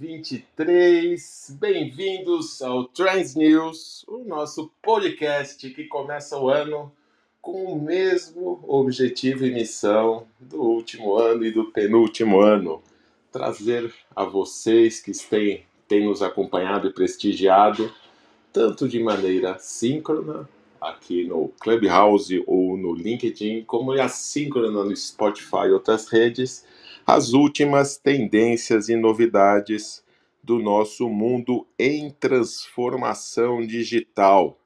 2023. Bem-vindos ao Trans News, o nosso podcast que começa o ano com o mesmo objetivo e missão do último ano e do penúltimo ano: trazer a vocês que têm, têm nos acompanhado e prestigiado, tanto de maneira síncrona, aqui no Clubhouse ou no LinkedIn, como assíncrona no Spotify e outras redes as últimas tendências e novidades do nosso mundo em transformação digital.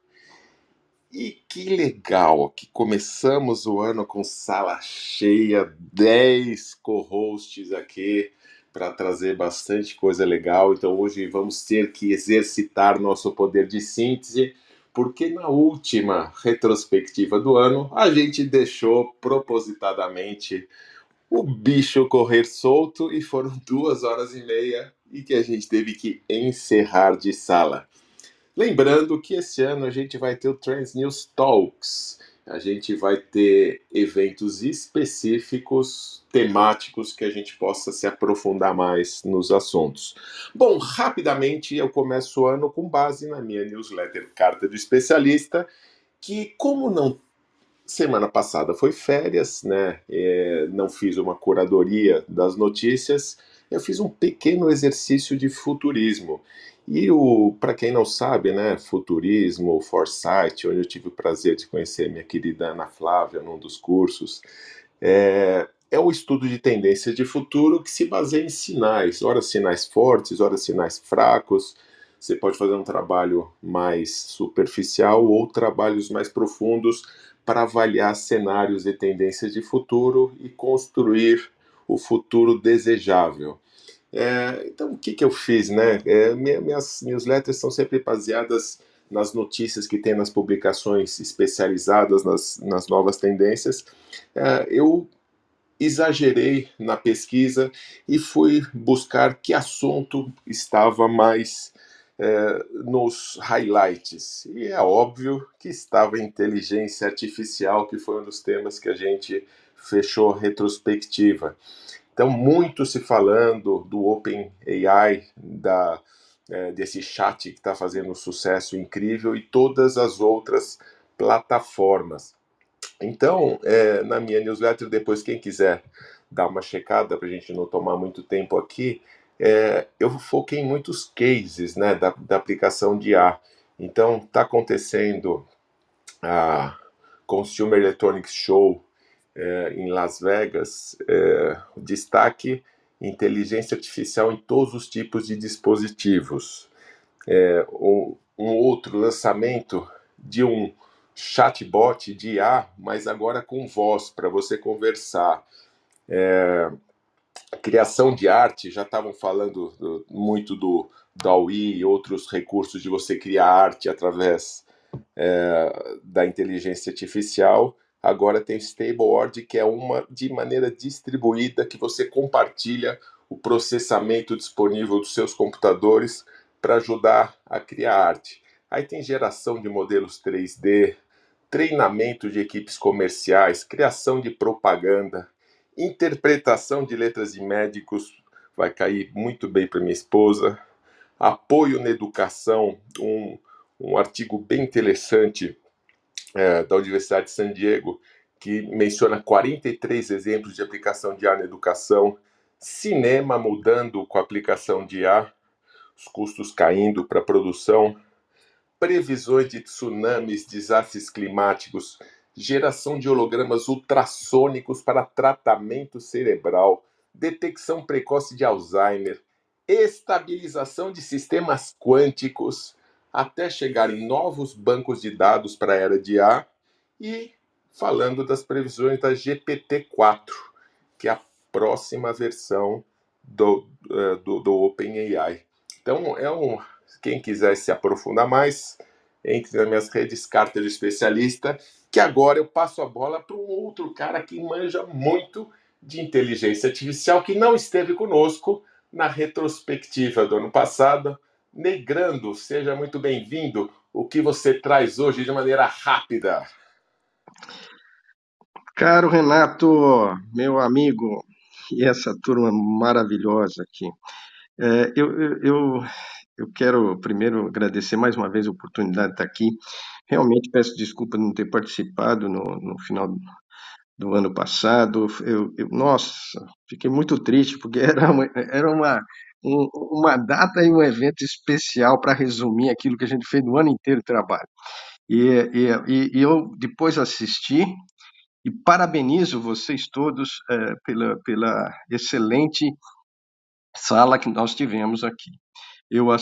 E que legal que começamos o ano com sala cheia, 10 co-hosts aqui para trazer bastante coisa legal. Então hoje vamos ter que exercitar nosso poder de síntese, porque na última retrospectiva do ano a gente deixou propositadamente o bicho correr solto e foram duas horas e meia e que a gente teve que encerrar de sala. Lembrando que esse ano a gente vai ter o Trans News Talks. A gente vai ter eventos específicos, temáticos, que a gente possa se aprofundar mais nos assuntos. Bom, rapidamente eu começo o ano com base na minha newsletter Carta do Especialista, que, como não Semana passada foi férias, né? É, não fiz uma curadoria das notícias. Eu fiz um pequeno exercício de futurismo. E o, para quem não sabe, né, futurismo, foresight, onde eu tive o prazer de conhecer minha querida Ana Flávia num dos cursos, é, é o estudo de tendências de futuro que se baseia em sinais, ora sinais fortes, ora sinais fracos. Você pode fazer um trabalho mais superficial ou trabalhos mais profundos para avaliar cenários e tendências de futuro e construir o futuro desejável. É, então, o que, que eu fiz? Né? É, minhas newsletters são sempre baseadas nas notícias que tem nas publicações especializadas nas, nas novas tendências. É, eu exagerei na pesquisa e fui buscar que assunto estava mais é, nos highlights. E é óbvio que estava inteligência artificial, que foi um dos temas que a gente fechou retrospectiva. Então, muito se falando do Open AI, da, é, desse chat que está fazendo um sucesso incrível e todas as outras plataformas. Então, é, na minha newsletter, depois, quem quiser dar uma checada para a gente não tomar muito tempo aqui, é, eu foquei em muitos cases né, da, da aplicação de IA. Então, está acontecendo a Consumer Electronics Show é, em Las Vegas, é, destaque inteligência artificial em todos os tipos de dispositivos. É, um, um outro lançamento de um chatbot de IA, mas agora com voz, para você conversar. É, criação de arte, já estavam falando do, muito do DAWI e outros recursos de você criar arte através é, da inteligência artificial. Agora tem Stableboard, que é uma de maneira distribuída que você compartilha o processamento disponível dos seus computadores para ajudar a criar arte. Aí tem geração de modelos 3D, treinamento de equipes comerciais, criação de propaganda, Interpretação de letras de médicos vai cair muito bem para minha esposa. Apoio na educação, um, um artigo bem interessante é, da Universidade de San Diego, que menciona 43 exemplos de aplicação de ar na educação. Cinema mudando com a aplicação de ar, os custos caindo para a produção. Previsões de tsunamis, desastres climáticos geração de hologramas ultrassônicos para tratamento cerebral, detecção precoce de Alzheimer, estabilização de sistemas quânticos, até chegar em novos bancos de dados para a era de A e falando das previsões da GPT-4, que é a próxima versão do, uh, do, do OpenAI. Então, é um, quem quiser se aprofundar mais, entre nas minhas redes Carter Especialista que agora eu passo a bola para um outro cara que manja muito de inteligência artificial, que não esteve conosco na retrospectiva do ano passado. Negrando, seja muito bem-vindo. O que você traz hoje de maneira rápida? Caro Renato, meu amigo, e essa turma maravilhosa aqui. É, eu, eu, eu quero primeiro agradecer mais uma vez a oportunidade de estar aqui. Realmente peço desculpa de não ter participado no, no final do ano passado. Eu, eu, nossa, fiquei muito triste, porque era uma, era uma, um, uma data e um evento especial para resumir aquilo que a gente fez no ano inteiro de trabalho. E, e, e eu depois assisti e parabenizo vocês todos é, pela, pela excelente sala que nós tivemos aqui. Eu, é,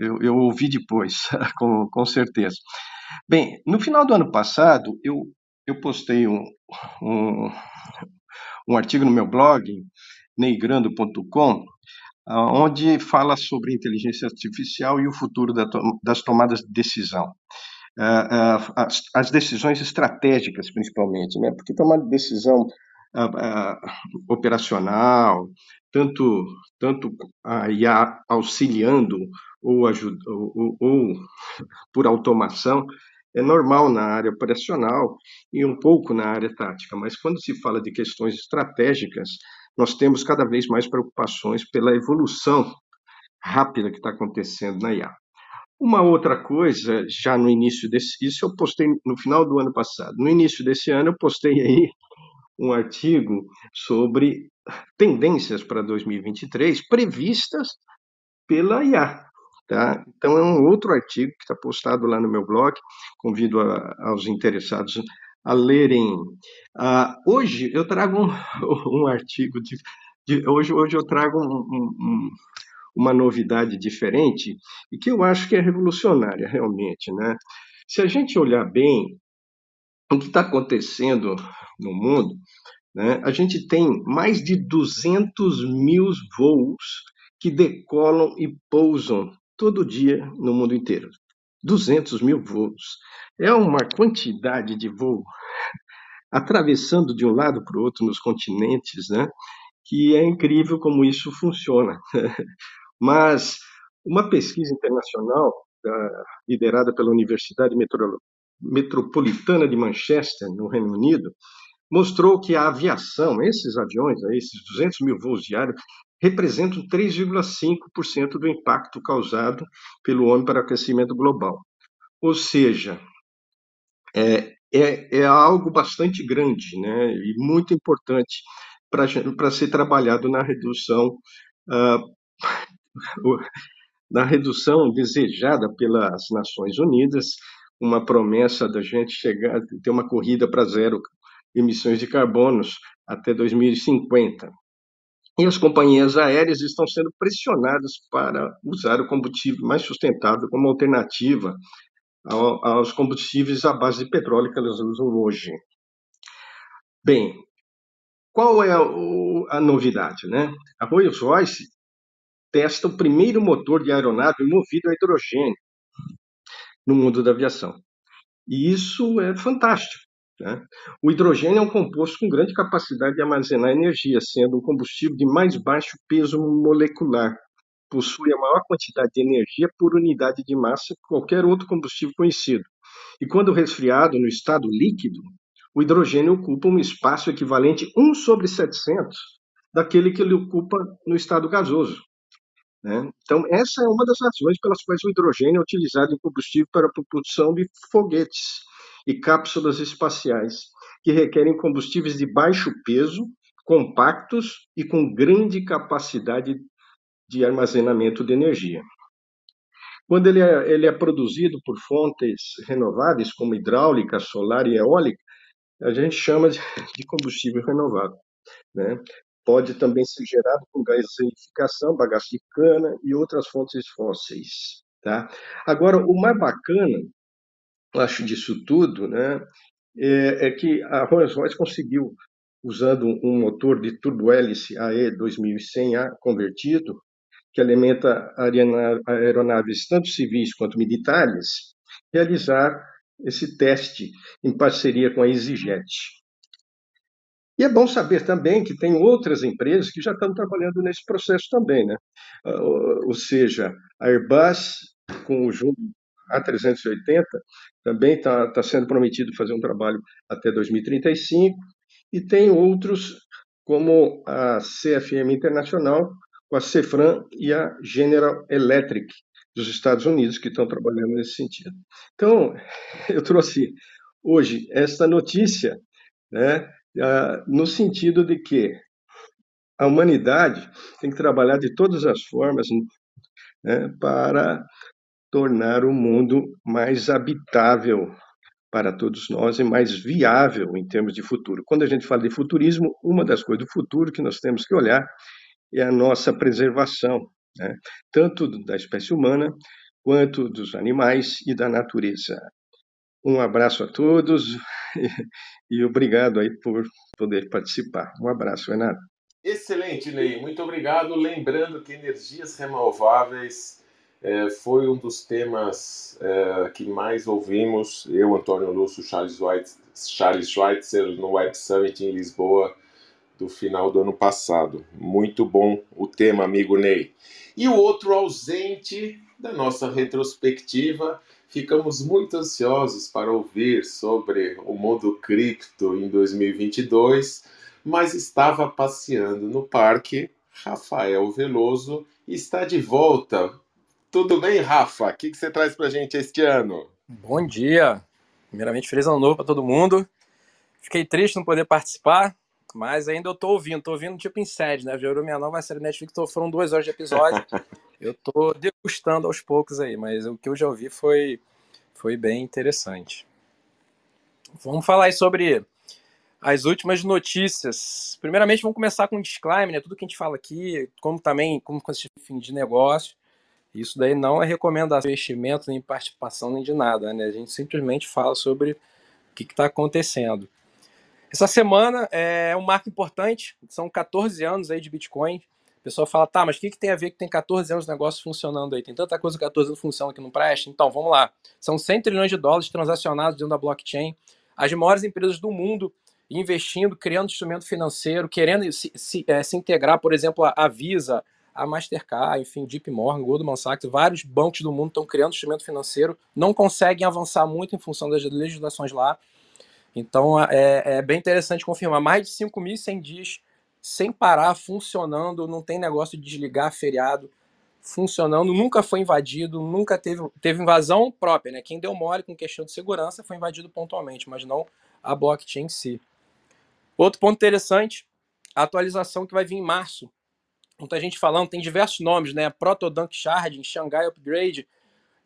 eu, eu ouvi depois, com, com certeza. Bem, no final do ano passado, eu, eu postei um, um, um artigo no meu blog, neigrando.com, onde fala sobre inteligência artificial e o futuro das tomadas de decisão. As decisões estratégicas, principalmente, né? porque tomar decisão operacional, tanto, tanto a IA auxiliando ou, ajuda, ou, ou por automação, é normal na área operacional e um pouco na área tática, mas quando se fala de questões estratégicas, nós temos cada vez mais preocupações pela evolução rápida que está acontecendo na IA. Uma outra coisa, já no início desse, isso eu postei no final do ano passado. No início desse ano eu postei aí um artigo sobre tendências para 2023 previstas pela IA. Tá? Então, é um outro artigo que está postado lá no meu blog. Convido a, aos interessados a lerem. Uh, hoje eu trago um, um artigo de, de, hoje, hoje eu trago um, um, uma novidade diferente e que eu acho que é revolucionária realmente, né? Se a gente olhar bem o que está acontecendo no mundo, né, a gente tem mais de 200 mil voos que decolam e pousam todo dia no mundo inteiro. 200 mil voos. É uma quantidade de voo atravessando de um lado para o outro nos continentes, né? Que é incrível como isso funciona. Mas uma pesquisa internacional liderada pela Universidade Metropolitana de Manchester, no Reino Unido, mostrou que a aviação, esses aviões, esses 200 mil voos diários, representam 3,5% do impacto causado pelo homem para o aquecimento global. Ou seja, é, é, é algo bastante grande né, e muito importante para ser trabalhado na redução uh, na redução desejada pelas Nações Unidas, uma promessa da gente chegar, ter uma corrida para zero emissões de carbonos até 2050. E as companhias aéreas estão sendo pressionadas para usar o combustível mais sustentável como alternativa aos combustíveis à base de petróleo que elas usam hoje. Bem, qual é a, novidade, né? A Rolls-Royce testa o primeiro motor de aeronave movido a hidrogênio no mundo da aviação. E isso é fantástico. Né? O hidrogênio é um composto com grande capacidade de armazenar energia, sendo um combustível de mais baixo peso molecular. Possui a maior quantidade de energia por unidade de massa que qualquer outro combustível conhecido. E quando resfriado no estado líquido, o hidrogênio ocupa um espaço equivalente 1 sobre 700 daquele que ele ocupa no estado gasoso. Né? Então, essa é uma das razões pelas quais o hidrogênio é utilizado em combustível para a propulsão de foguetes e cápsulas espaciais, que requerem combustíveis de baixo peso, compactos e com grande capacidade de armazenamento de energia. Quando ele é, ele é produzido por fontes renováveis, como hidráulica, solar e eólica, a gente chama de, combustível renovável. Né? Pode também ser gerado com gaseificação, bagaço de cana e outras fontes fósseis. Tá? Agora, o mais bacana, acho disso tudo, né, é, é que a Rolls-Royce conseguiu, usando um motor de turbo-hélice AE 2100A convertido, que alimenta aeronaves tanto civis quanto militares, realizar esse teste em parceria com a EasyJet. E é bom saber também que tem outras empresas que já estão trabalhando nesse processo também, né? Ah, ou seja, a Airbus com o A380 também está tá sendo prometido fazer um trabalho até 2035 e tem outros como a CFM Internacional com a Cefran e a General Electric dos Estados Unidos, que estão trabalhando nesse sentido. Então, eu trouxe hoje esta notícia né, no sentido de que a humanidade tem que trabalhar de todas as formas né, para tornar o mundo mais habitável para todos nós e mais viável em termos de futuro. Quando a gente fala de futurismo, uma das coisas do futuro que nós temos que olhar é a nossa preservação, né? tanto da espécie humana quanto dos animais e da natureza. Um abraço a todos e, obrigado aí por poder participar. Um abraço, Renato. Excelente, Ney. Muito obrigado. Lembrando que energias renováveis é, foi um dos temas é, que mais ouvimos. Eu, Antônio Lúcio, Charles, White, Charles Schweitzer, no Web Summit em Lisboa, do final do ano passado. Muito bom o tema, amigo Ney. E o outro ausente da nossa retrospectiva, ficamos muito ansiosos para ouvir sobre o mundo cripto em 2022, mas estava passeando no parque. Rafael Veloso está de volta. Tudo bem, Rafa? O que, que você traz para a gente este ano? Bom dia. Primeiramente, feliz ano novo para todo mundo. Fiquei triste não poder participar, mas ainda eu tô ouvindo, tô ouvindo tipo em série, né? Virou minha nova série Netflix, foram duas horas de episódio. eu tô degustando aos poucos aí, mas o que eu já ouvi foi, foi bem interessante. Vamos falar aí sobre as últimas notícias. Primeiramente, vamos começar com um disclaimer, né? Tudo que a gente fala aqui, como também, como consiste fim de negócio. Isso daí não é recomendação de investimento, nem participação, nem de nada, né? A gente simplesmente fala sobre o que está acontecendo. Essa semana é um marco importante, são 14 anos aí de Bitcoin. O pessoal fala, tá, mas o que, que tem a ver que tem 14 anos de negócio funcionando aí? Tem tanta coisa que 14 anos funciona que não presta? Então, vamos lá. São 100 trilhões de dólares transacionados dentro da blockchain. As maiores empresas do mundo investindo, criando instrumento financeiro, querendo se, se, é, se integrar, por exemplo, a Visa, a Mastercard, enfim, JP Morgan, Goldman Sachs, vários bancos do mundo estão criando instrumento financeiro, não conseguem avançar muito em função das legislações lá. Então é, é bem interessante confirmar. Mais de 5.100 dias sem parar, funcionando, não tem negócio de desligar feriado, funcionando, nunca foi invadido, nunca teve, teve invasão própria, né? Quem deu mole com questão de segurança foi invadido pontualmente, mas não a blockchain em si. Outro ponto interessante, a atualização que vai vir em março. Muita gente falando, tem diversos nomes, né? Protodunk Sharding, Shanghai Upgrade,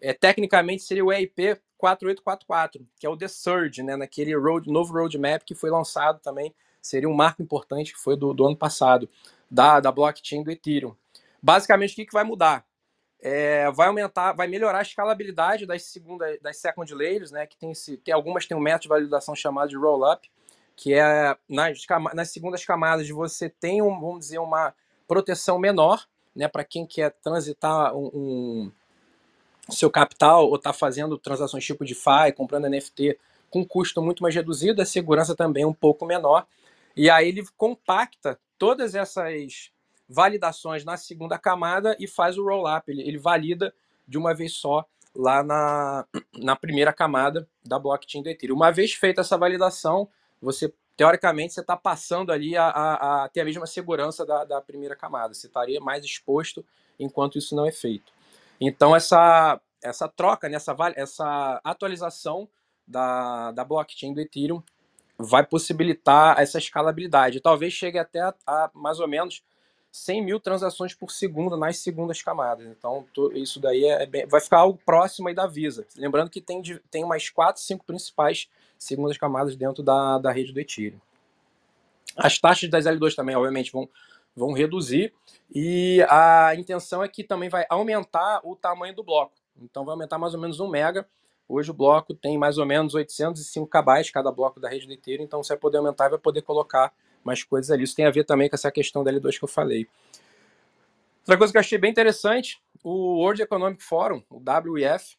é, tecnicamente seria o EIP 4844, que é o The Surge, né, naquele road, novo roadmap que foi lançado também, seria um marco importante que foi do, do ano passado, da, da blockchain do Ethereum. Basicamente, o que, que vai mudar? É, vai aumentar, vai melhorar a escalabilidade das segunda, das second layers, né, que tem, tem algumas tem um método de validação chamado de roll-up, que é nas, nas segundas camadas de você tem, um, vamos dizer, uma proteção menor, né, para quem quer transitar um, um seu capital ou está fazendo transações tipo DeFi, comprando NFT com custo muito mais reduzido, a segurança também um pouco menor. E aí ele compacta todas essas validações na segunda camada e faz o roll-up. Ele, ele, valida de uma vez só lá na, na primeira camada da blockchain do Ethereum. Uma vez feita essa validação, você teoricamente você está passando ali a, a, a, ter a mesma segurança da, da primeira camada. Você estaria mais exposto enquanto isso não é feito. Então, essa, essa troca, né, essa, essa atualização da, da blockchain do Ethereum vai possibilitar essa escalabilidade. Talvez chegue até a, a mais ou menos 100 mil transações por segundo nas segundas camadas. Então, isso daí é bem, vai ficar algo próximo aí da Visa. Lembrando que tem, tem mais 4, 5 principais segundas camadas dentro da, da rede do Ethereum. As taxas das L2 também, obviamente, vão vão reduzir e a intenção é que também vai aumentar o tamanho do bloco. Então vai aumentar mais ou menos um mega. Hoje o bloco tem mais ou menos 805 KB cada bloco da rede do Ethereum, então você vai poder aumentar e vai poder colocar mais coisas ali. Isso tem a ver também com essa questão da L2 que eu falei. Outra coisa que eu achei bem interessante, o World Economic Forum, o WEF,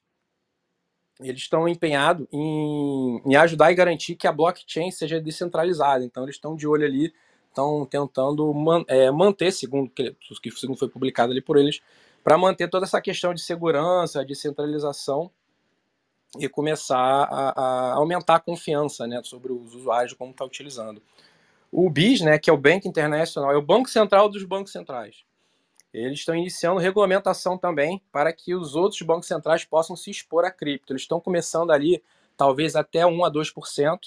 eles estão empenhados em, em ajudar e garantir que a blockchain seja descentralizada. Então eles estão de olho ali estão tentando man, é, manter, segundo que, segundo foi publicado ali por eles, para manter toda essa questão de segurança, de centralização e começar a, a aumentar a confiança né, sobre os usuários como está utilizando. O BIS, né, que é o Bank International, é o Banco Central dos Bancos Centrais. eles estão iniciando regulamentação também para que os outros bancos centrais possam se expor a cripto. Eles estão começando ali, talvez até 1 a 2%,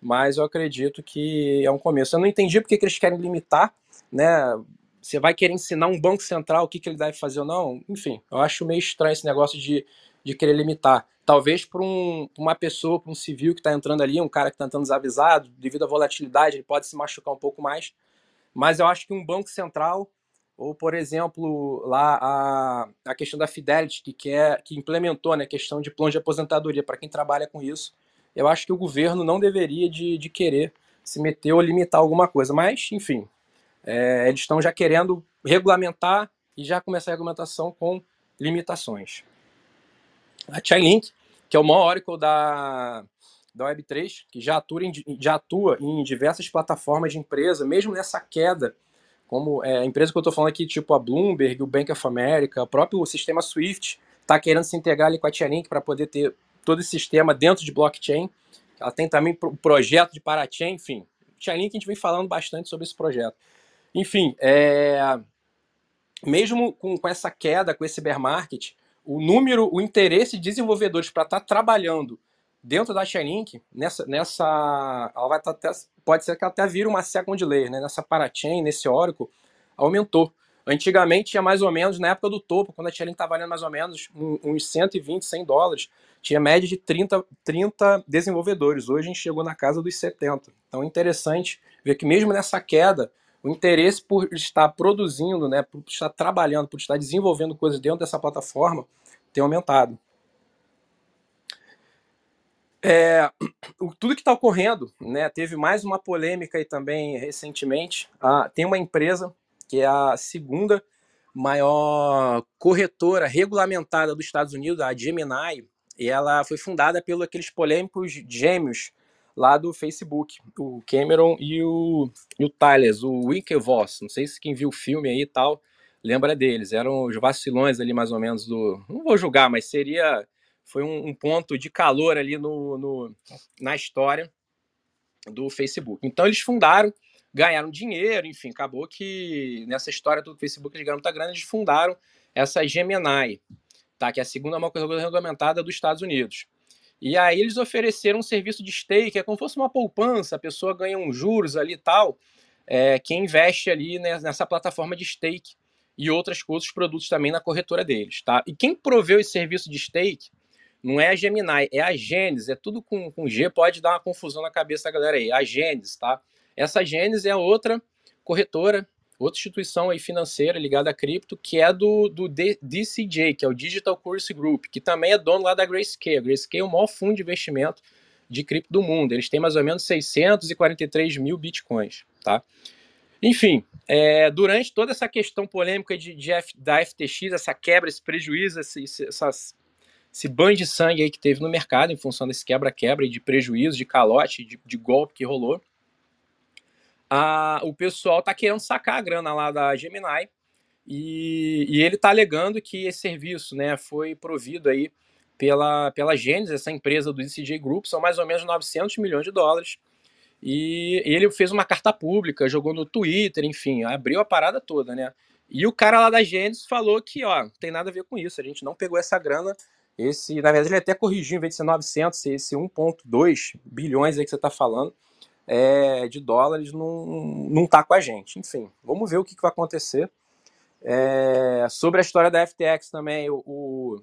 mas eu acredito que é um começo. Eu não entendi porque que eles querem limitar, né? Você vai querer ensinar um banco central o que, que ele deve fazer ou não? Enfim, eu acho meio estranho esse negócio de, de querer limitar. Talvez para um, uma pessoa, para um civil que está entrando ali, um cara que está entrando desavisado, devido à volatilidade, ele pode se machucar um pouco mais. Mas eu acho que um banco central ou, por exemplo, lá a, a questão da Fidelity, que, que implementou né, a questão de plano de aposentadoria para quem trabalha com isso, eu acho que o governo não deveria de, de querer se meter ou limitar alguma coisa. Mas, enfim, é, eles estão já querendo regulamentar e já começar a regulamentação com limitações. A Chainlink, que é o maior Oracle da, da Web3, que já atua, em, já atua em diversas plataformas de empresa, mesmo nessa queda como é, a empresa que eu estou falando aqui, tipo a Bloomberg, o Bank of America, o próprio sistema Swift, está querendo se integrar ali com a Chainlink para poder ter todo esse sistema dentro de blockchain. Ela tem também o projeto de Parachain, enfim. Chainlink a gente vem falando bastante sobre esse projeto. Enfim, é... mesmo com, com essa queda, com esse bear market, o número, o interesse de desenvolvedores para estar tá trabalhando dentro da Chainlink, nessa, nessa, ela vai tá até, pode ser que ela até vire uma second layer, né? nessa parachain, nesse Oracle, aumentou. Antigamente tinha mais ou menos, na época do topo, quando a Chainlink estava valendo mais ou menos uns 120, 100 dólares, tinha média de 30, 30 desenvolvedores. Hoje a gente chegou na casa dos 70. Então é interessante ver que mesmo nessa queda, o interesse por estar produzindo, né, por estar trabalhando, por estar desenvolvendo coisas dentro dessa plataforma, tem aumentado. É, tudo que está ocorrendo, né? Teve mais uma polêmica aí também recentemente. Ah, tem uma empresa que é a segunda maior corretora regulamentada dos Estados Unidos, a Gemini, e ela foi fundada pelos aqueles polêmicos gêmeos lá do Facebook, o Cameron e o, e o Tyler, o Winklevoss. Não sei se quem viu o filme aí e tal lembra deles. Eram os vacilões ali mais ou menos do. Não vou julgar, mas seria foi um, um ponto de calor ali no, no, na história do Facebook. Então eles fundaram, ganharam dinheiro, enfim, acabou que nessa história do Facebook eles ganharam muita grana, eles fundaram essa Gemini, tá, que é a segunda maior corretora regulamentada dos Estados Unidos. E aí eles ofereceram um serviço de stake, é como se fosse uma poupança, a pessoa ganha uns juros ali e tal, é, quem investe ali nessa plataforma de stake e outras outros produtos também na corretora deles, tá? E quem proveu esse serviço de stake não é a Gemini, é a Gênesis, é tudo com, com G, pode dar uma confusão na cabeça da galera aí. A Gênesis, tá? Essa Gênesis é outra corretora, outra instituição aí financeira ligada a cripto, que é do, do DCJ, que é o Digital Currency Group, que também é dono lá da Grayscale. A Grayscale é o maior fundo de investimento de cripto do mundo. Eles têm mais ou menos 643 mil bitcoins, tá? Enfim, é, durante toda essa questão polêmica de, de F, da FTX, essa quebra, esse prejuízo, esse, essas esse banho de sangue aí que teve no mercado em função desse quebra-quebra e de prejuízo, de calote, de, de golpe que rolou. A, o pessoal tá querendo sacar a grana lá da Gemini e, e ele tá alegando que esse serviço né, foi provido aí pela, pela Genesis, essa empresa do DCJ Group, são mais ou menos 900 milhões de dólares. E ele fez uma carta pública, jogou no Twitter, enfim, abriu a parada toda, né? E o cara lá da Genesis falou que, ó, não tem nada a ver com isso, a gente não pegou essa grana esse, na verdade, ele até corrigiu, em vez de ser 900, esse 1,2 bilhões aí que você está falando é, de dólares não, não tá com a gente. Enfim, vamos ver o que, que vai acontecer. É, sobre a história da FTX também, o, o,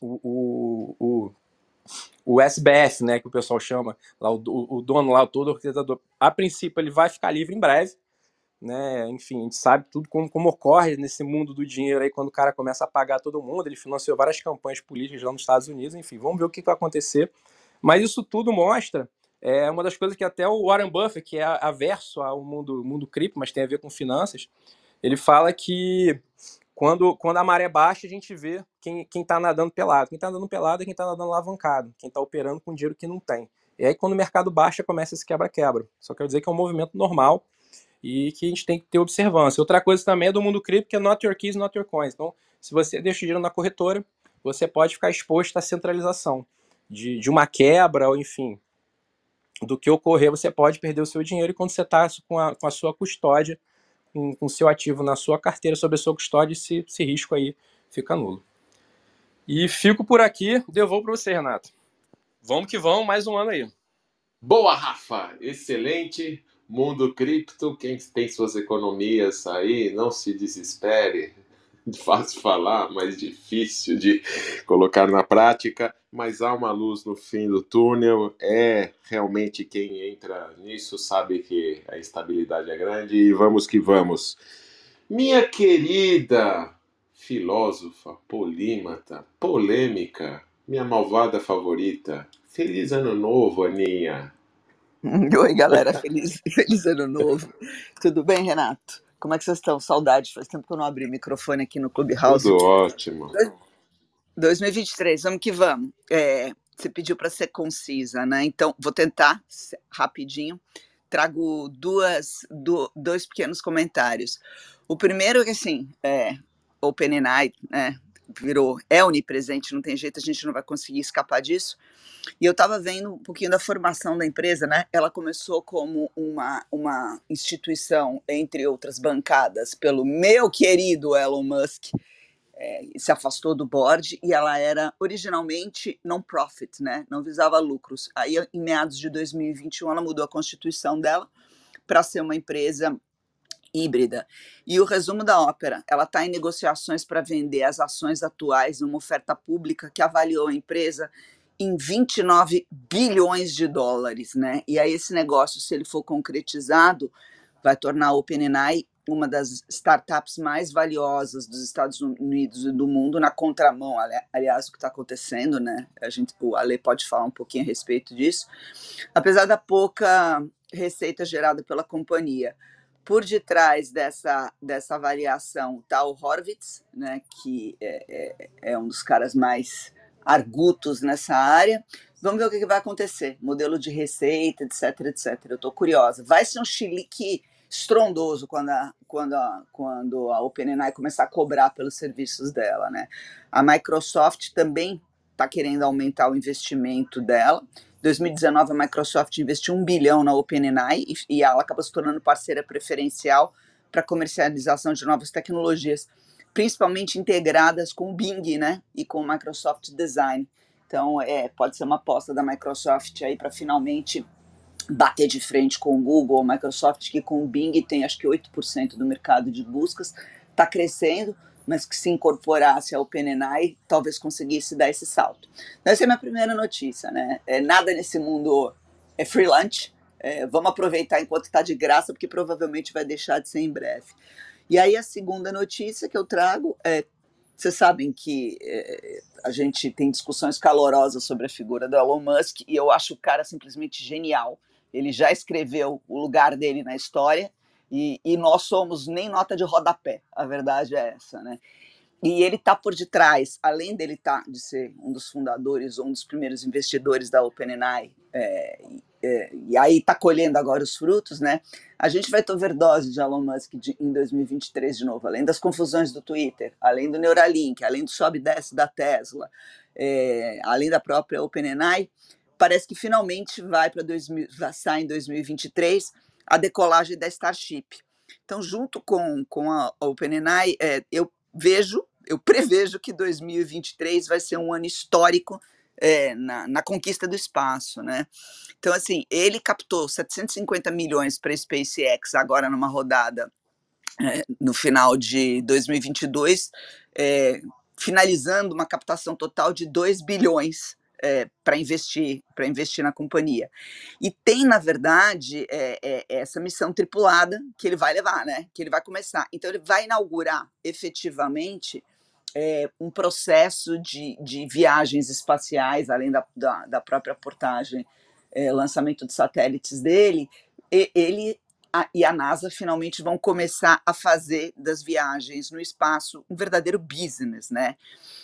o, o, o SBF, né, que o pessoal chama, lá, o, o dono lá, todo orquestrador, a princípio ele vai ficar livre em breve, né? Enfim, a gente sabe tudo como, como ocorre nesse mundo do dinheiro aí quando o cara começa a pagar todo mundo. Ele financiou várias campanhas políticas lá nos Estados Unidos, enfim, vamos ver o que vai acontecer. Mas isso tudo mostra é uma das coisas que até o Warren Buffett, que é averso ao mundo, mundo cripto, mas tem a ver com finanças, ele fala que quando, quando a maré baixa, a gente vê quem, quem tá nadando pelado. Quem está nadando pelado é quem está nadando alavancado, quem está operando com dinheiro que não tem. E aí, quando o mercado baixa, começa esse quebra-quebra. Só quero dizer que é um movimento normal e que a gente tem que ter observância. Outra coisa também é do mundo cripto, que é not your keys, not your coins. Então, se você deixa o dinheiro na corretora, você pode ficar exposto à centralização de, de uma quebra, ou enfim, do que ocorrer, você pode perder o seu dinheiro e quando você está com a, com a sua custódia, com seu ativo na sua carteira sob a sua custódia, esse, esse risco aí fica nulo. E fico por aqui, devolvo para você, Renato. Vamos que vamos, mais um ano aí. Boa, Rafa! Excelente. Mundo cripto, quem tem suas economias aí, não se desespere. Fácil falar, mas difícil de colocar na prática. Mas há uma luz no fim do túnel. É realmente quem entra nisso sabe que a estabilidade é grande e vamos que vamos. Minha querida filósofa, polímata, polêmica, minha malvada favorita. Feliz ano novo, Aninha. Oi, galera, feliz, feliz ano novo. Tudo bem, Renato? Como é que vocês estão? Saudade, faz tempo que eu não abri o microfone aqui no Clubhouse. Tudo ótimo. 2023, vamos que vamos. É, você pediu para ser concisa, né? Então, vou tentar rapidinho. Trago duas, do, dois pequenos comentários. O primeiro é que, assim, é, OpenAI, né, virou, é onipresente, não tem jeito, a gente não vai conseguir escapar disso. E eu estava vendo um pouquinho da formação da empresa, né? Ela começou como uma, uma instituição, entre outras bancadas, pelo meu querido Elon Musk, é, se afastou do board e ela era originalmente non-profit, né? Não visava lucros. Aí, em meados de 2021, ela mudou a constituição dela para ser uma empresa híbrida. E o resumo da ópera, ela está em negociações para vender as ações atuais numa oferta pública que avaliou a empresa em 29 bilhões de dólares, né? E aí esse negócio, se ele for concretizado, vai tornar a OpenAI uma das startups mais valiosas dos Estados Unidos e do mundo na contramão, aliás, o que está acontecendo, né? A gente, o Ale pode falar um pouquinho a respeito disso. Apesar da pouca receita gerada pela companhia, por detrás dessa, dessa avaliação está o Horvitz, né, que é, é, é, um dos caras mais argutos nessa área. Vamos ver o que, vai acontecer. Modelo de receita, etc, etc. Eu estou curiosa. Vai ser um chilique estrondoso quando a, quando a, quando a OpenAI começar a cobrar pelos serviços dela. Né? A Microsoft também está querendo aumentar o investimento dela. 2019 a Microsoft investiu um bilhão na OpenAI e, e ela acaba se tornando parceira preferencial para comercialização de novas tecnologias, principalmente integradas com o Bing, né, e com o Microsoft Design. Então, é, pode ser uma aposta da Microsoft aí para finalmente bater de frente com o Google, Microsoft que com o Bing tem acho que 8% do mercado de buscas, está crescendo, mas que se incorporasse ao OpenAI, talvez conseguisse dar esse salto. Então, essa é a minha primeira notícia, né? É, nada nesse mundo é free lunch, é, vamos aproveitar enquanto está de graça, porque provavelmente vai deixar de ser em breve. E aí a segunda notícia que eu trago é, vocês sabem que é, a gente tem discussões calorosas sobre a figura do Elon Musk e eu acho o cara simplesmente genial. Ele já escreveu o lugar dele na história e, e nós somos nem nota de rodapé, a verdade é essa, né? E ele está por detrás, além dele tá, de ser um dos fundadores, um dos primeiros investidores da OpenAI, é, é, e aí está colhendo agora os frutos, né? A gente vai ter overdose de Elon Musk de, em 2023 de novo, além das confusões do Twitter, além do Neuralink, além do sobe e desce da Tesla, é, além da própria OpenAI, parece que finalmente vai para em 2023 a decolagem da Starship. Então, junto com, com a OpenAI, é, eu vejo, eu prevejo que 2023 vai ser um ano histórico é, na, na, conquista do espaço, né? Então, assim, ele captou 750 milhões para a SpaceX agora numa rodada é, no final de 2022, é, finalizando uma captação total de 2 bilhões é, para investir para investir na companhia. E tem na verdade é, essa missão tripulada que ele vai levar né? Que ele vai começar. Então ele vai inaugurar efetivamente um processo de, de viagens espaciais além da, da, da própria portagem lançamento de satélites dele. Ele a, e a NASA finalmente vão começar a fazer das viagens no espaço um verdadeiro business, né?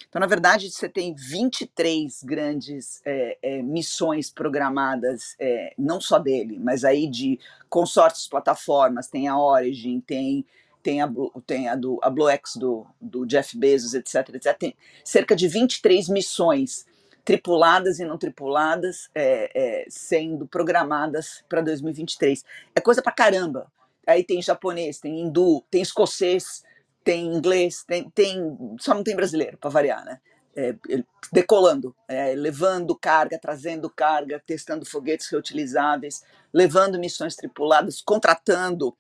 Então, na verdade, você tem 23 grandes é, é, missões programadas, é, não só dele, mas aí de consórcios, plataformas, tem a Origin, tem, tem, a, tem a, do, a BlueX do, do Jeff Bezos, etc, etc. Tem cerca de 23 missões tripuladas e não tripuladas é, é, sendo programadas para 2023. É coisa para caramba. Aí tem japonês, tem hindu, tem escocês, tem inglês, tem, tem só não tem brasileiro para variar, né? É, decolando, é, levando carga, trazendo carga, testando foguetes reutilizáveis, levando missões tripuladas, contratando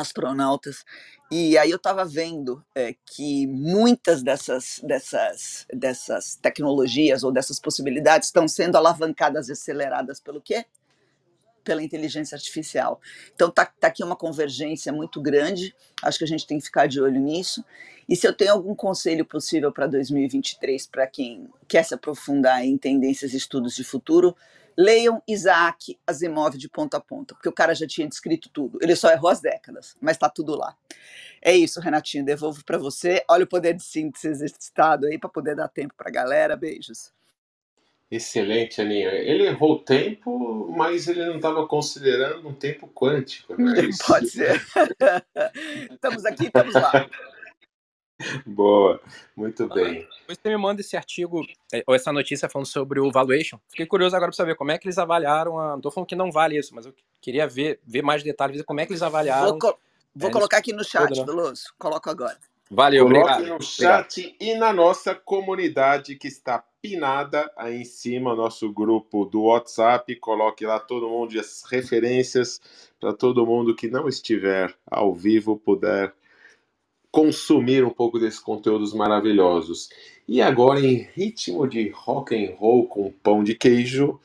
astronautas. E aí eu estava vendo é, que muitas dessas, dessas, dessas tecnologias ou dessas possibilidades estão sendo alavancadas e aceleradas pelo quê? Pela inteligência artificial. Então tá, tá aqui uma convergência muito grande, acho que a gente tem que ficar de olho nisso. E se eu tenho algum conselho possível para 2023 para quem quer se aprofundar em tendências e estudos de futuro, Leiam Isaac Asimov de ponta a ponta, porque o cara já tinha descrito tudo. Ele só errou as décadas, mas está tudo lá. É isso, Renatinho. Devolvo para você. Olha o poder de síntese exercitado aí para poder dar tempo para a galera. Beijos. Excelente, Aninha. Ele errou o tempo, mas ele não estava considerando um tempo quântico. Né? Pode ser. estamos aqui, estamos lá. Boa, muito bem. Depois você me manda esse artigo, é, ou essa notícia falando sobre o valuation. Fiquei curioso agora para saber como é que eles avaliaram. A... Não estou falando que não vale isso, mas eu queria ver, ver mais detalhes, ver como é que eles avaliaram. Vou, co vou é, colocar aqui no chat, todo, né? Veloso. Coloco agora. Valeu, Coloque obrigado. no chat obrigado. e na nossa comunidade que está pinada aí em cima, nosso grupo do WhatsApp. Coloque lá todo mundo as referências para todo mundo que não estiver ao vivo puder consumir um pouco desses conteúdos maravilhosos. E agora, em ritmo de rock and roll com pão de queijo,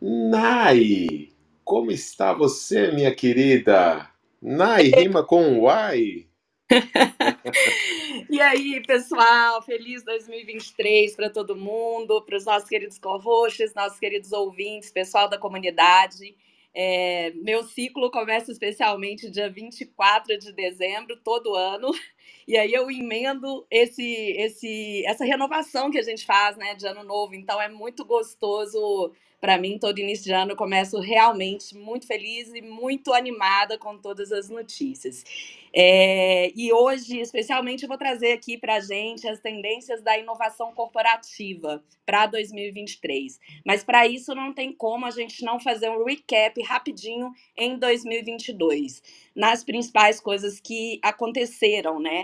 Nai, como está você, minha querida? Nai rima com Y. e aí, pessoal, feliz 2023 para todo mundo, para os nossos queridos co-hosts, nossos queridos ouvintes, pessoal da comunidade. É, meu ciclo começa especialmente dia 24 de dezembro, todo ano. E aí eu emendo esse, esse, essa renovação que a gente faz, né, de ano novo. Então é muito gostoso para mim. Todo início de ano eu começo realmente muito feliz e muito animada com todas as notícias. É, e hoje, especialmente, eu vou trazer aqui para a gente as tendências da inovação corporativa para 2023. Mas para isso não tem como a gente não fazer um recap rapidinho em 2022 nas principais coisas que aconteceram, né?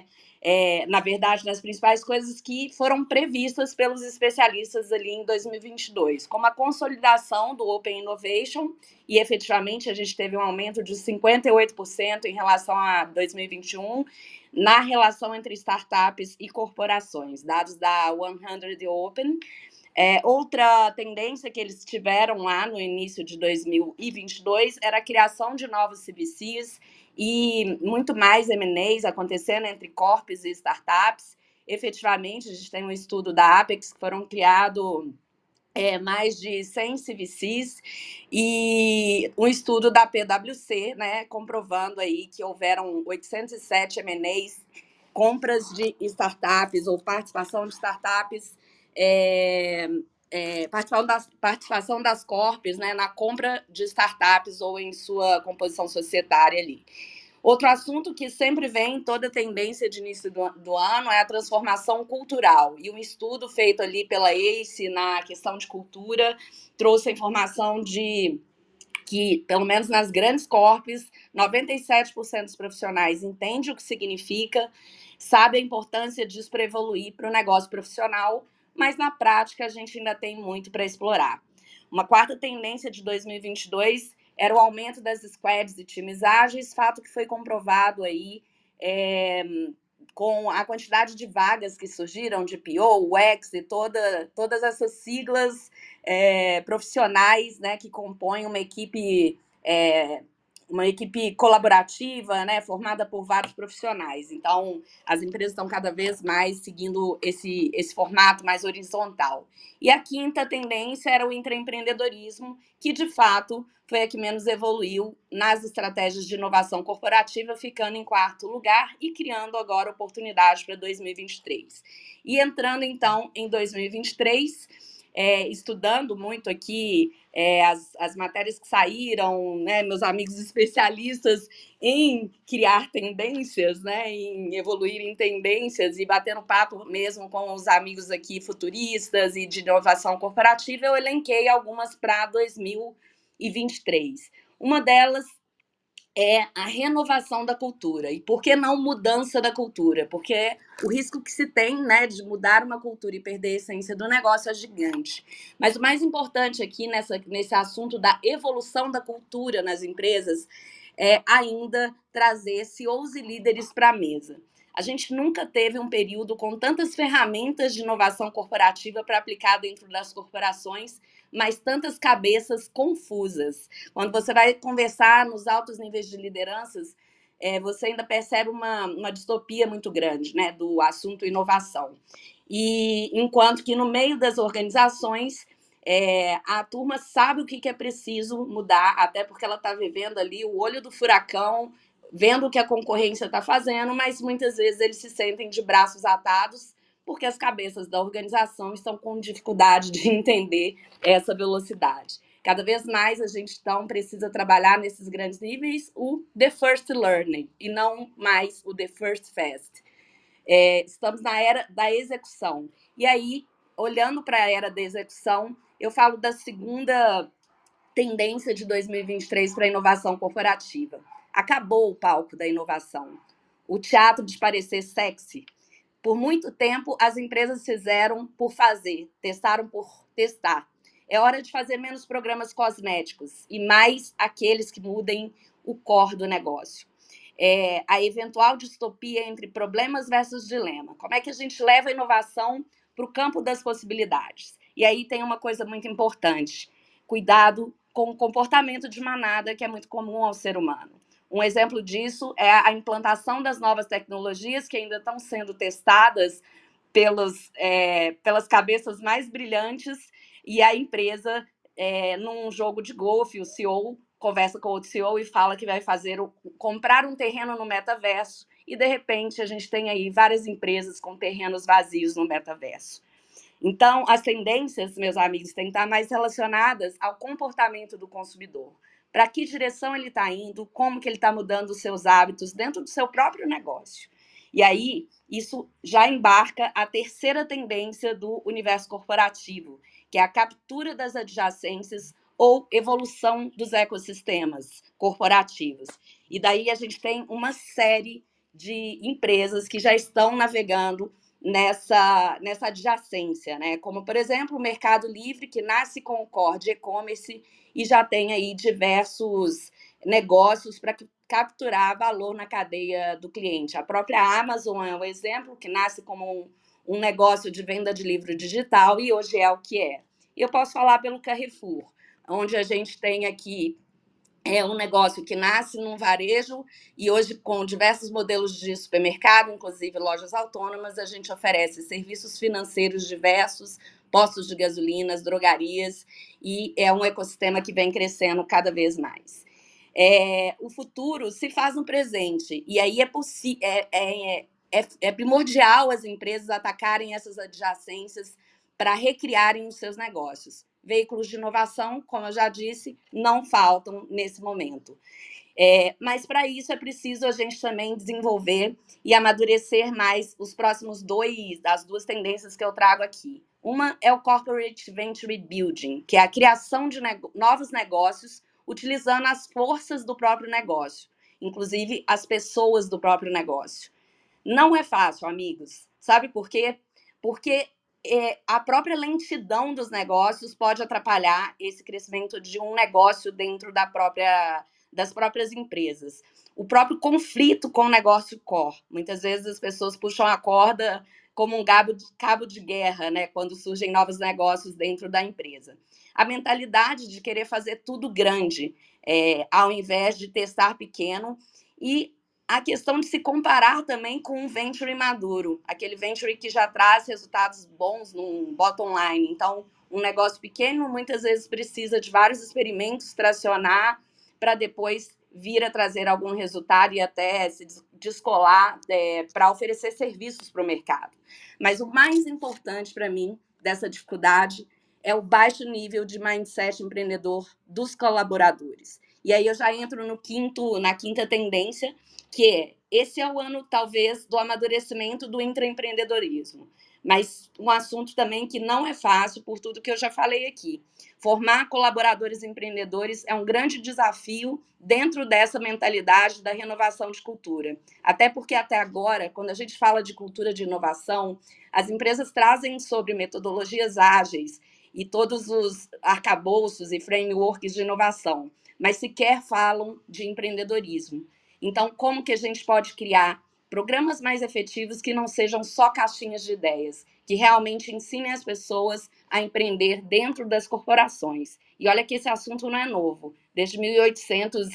É, na verdade, nas principais coisas que foram previstas pelos especialistas ali em 2022, como a consolidação do Open Innovation, e efetivamente a gente teve um aumento de 58% em relação a 2021 na relação entre startups e corporações, dados da 100 Open. É, outra tendência que eles tiveram lá no início de 2022 era a criação de novos CVCs e muito mais M&As acontecendo entre corpos e startups. Efetivamente, a gente tem um estudo da Apex que foram criados é, mais de 100 CVCs e um estudo da PwC, né, comprovando aí que houveram 807 M&As, compras de startups ou participação de startups é, é, participação, das, participação das corpos né, na compra de startups ou em sua composição societária ali. Outro assunto que sempre vem em toda tendência de início do, do, ano é a transformação cultural. E um estudo feito ali pela ACE na questão de cultura trouxe a informação de que, pelo menos nas grandes corpos, 97% dos profissionais entende o que significa, sabe a importância disso para evoluir para o negócio profissional, mas na prática a gente ainda tem muito para explorar. Uma quarta tendência de 2022 era o aumento das squads e times ágeis, fato que foi comprovado aí é, com a quantidade de vagas que surgiram de PO, UX e toda, todas essas siglas é, profissionais né, que compõem uma equipe é, uma equipe colaborativa, né, formada por vários profissionais. Então, as empresas estão cada vez mais seguindo esse, esse formato mais horizontal. E a quinta tendência era o intraempreendedorismo, que de fato foi a que menos evoluiu nas estratégias de inovação corporativa, ficando em quarto lugar e criando agora oportunidade para 2023. E entrando então em 2023, é, estudando muito aqui é, as, as matérias que saíram, né, meus amigos especialistas em criar tendências, né, em evoluir em tendências e batendo papo mesmo com os amigos aqui futuristas e de inovação corporativa, eu elenquei algumas para 2023. Uma delas é a renovação da cultura. E por que não mudança da cultura? Porque o risco que se tem né, de mudar uma cultura e perder a essência do negócio é gigante. Mas o mais importante aqui nessa, nesse assunto da evolução da cultura nas empresas é ainda trazer CEOs e líderes para a mesa. A gente nunca teve um período com tantas ferramentas de inovação corporativa para aplicar dentro das corporações mas tantas cabeças confusas. Quando você vai conversar nos altos níveis de lideranças, é, você ainda percebe uma, uma distopia muito grande né, do assunto inovação. E enquanto que no meio das organizações, é, a turma sabe o que, que é preciso mudar, até porque ela está vivendo ali o olho do furacão, vendo o que a concorrência está fazendo, mas muitas vezes eles se sentem de braços atados porque as cabeças da organização estão com dificuldade de entender essa velocidade. Cada vez mais a gente então precisa trabalhar nesses grandes níveis o the first learning e não mais o the first fast. É, estamos na era da execução. E aí, olhando para a era da execução, eu falo da segunda tendência de 2023 para a inovação corporativa. Acabou o palco da inovação. O teatro de parecer sexy por muito tempo, as empresas fizeram por fazer, testaram por testar. É hora de fazer menos programas cosméticos e mais aqueles que mudem o core do negócio. É, a eventual distopia entre problemas versus dilema. Como é que a gente leva a inovação para o campo das possibilidades? E aí tem uma coisa muito importante: cuidado com o comportamento de manada que é muito comum ao ser humano. Um exemplo disso é a implantação das novas tecnologias que ainda estão sendo testadas pelos, é, pelas cabeças mais brilhantes e a empresa, é, num jogo de golfe, o CEO conversa com outro CEO e fala que vai fazer o, comprar um terreno no metaverso e de repente a gente tem aí várias empresas com terrenos vazios no metaverso. Então, as tendências, meus amigos, têm que estar mais relacionadas ao comportamento do consumidor para que direção ele está indo, como que ele está mudando os seus hábitos dentro do seu próprio negócio. E aí, isso já embarca a terceira tendência do universo corporativo, que é a captura das adjacências ou evolução dos ecossistemas corporativos. E daí a gente tem uma série de empresas que já estão navegando nessa, nessa adjacência, né? Como, por exemplo, o Mercado Livre, que nasce com o core de e-commerce e já tem aí diversos negócios para capturar valor na cadeia do cliente. A própria Amazon é um exemplo que nasce como um, um negócio de venda de livro digital e hoje é o que é. E eu posso falar pelo Carrefour, onde a gente tem aqui é um negócio que nasce num varejo e hoje, com diversos modelos de supermercado, inclusive lojas autônomas, a gente oferece serviços financeiros diversos, postos de gasolinas, drogarias, e é um ecossistema que vem crescendo cada vez mais. É, o futuro se faz no presente, e aí é, é, é, é, é primordial as empresas atacarem essas adjacências para recriarem os seus negócios. Veículos de inovação, como eu já disse, não faltam nesse momento. É, mas para isso é preciso a gente também desenvolver e amadurecer mais os próximos dois, das duas tendências que eu trago aqui. Uma é o Corporate Venture Building, que é a criação de novos negócios utilizando as forças do próprio negócio, inclusive as pessoas do próprio negócio. Não é fácil, amigos. Sabe por quê? Porque é, a própria lentidão dos negócios pode atrapalhar esse crescimento de um negócio dentro da própria, das próprias empresas. O próprio conflito com o negócio core. Muitas vezes as pessoas puxam a corda como um cabo de, cabo de guerra, né, quando surgem novos negócios dentro da empresa. A mentalidade de querer fazer tudo grande, é, ao invés de testar pequeno, e a questão de se comparar também com um venture maduro, aquele venture que já traz resultados bons no bottom line. Então, um negócio pequeno muitas vezes precisa de vários experimentos tracionar para depois vir a trazer algum resultado e até se descolar é, para oferecer serviços para o mercado. Mas o mais importante para mim dessa dificuldade é o baixo nível de mindset empreendedor dos colaboradores. E aí eu já entro no quinto, na quinta tendência, que é esse é o ano talvez do amadurecimento do intraempreendedorismo. mas um assunto também que não é fácil por tudo que eu já falei aqui. Formar colaboradores empreendedores é um grande desafio dentro dessa mentalidade da renovação de cultura. Até porque, até agora, quando a gente fala de cultura de inovação, as empresas trazem sobre metodologias ágeis e todos os arcabouços e frameworks de inovação, mas sequer falam de empreendedorismo. Então, como que a gente pode criar programas mais efetivos que não sejam só caixinhas de ideias, que realmente ensinem as pessoas a empreender dentro das corporações. E olha que esse assunto não é novo. Desde 1800,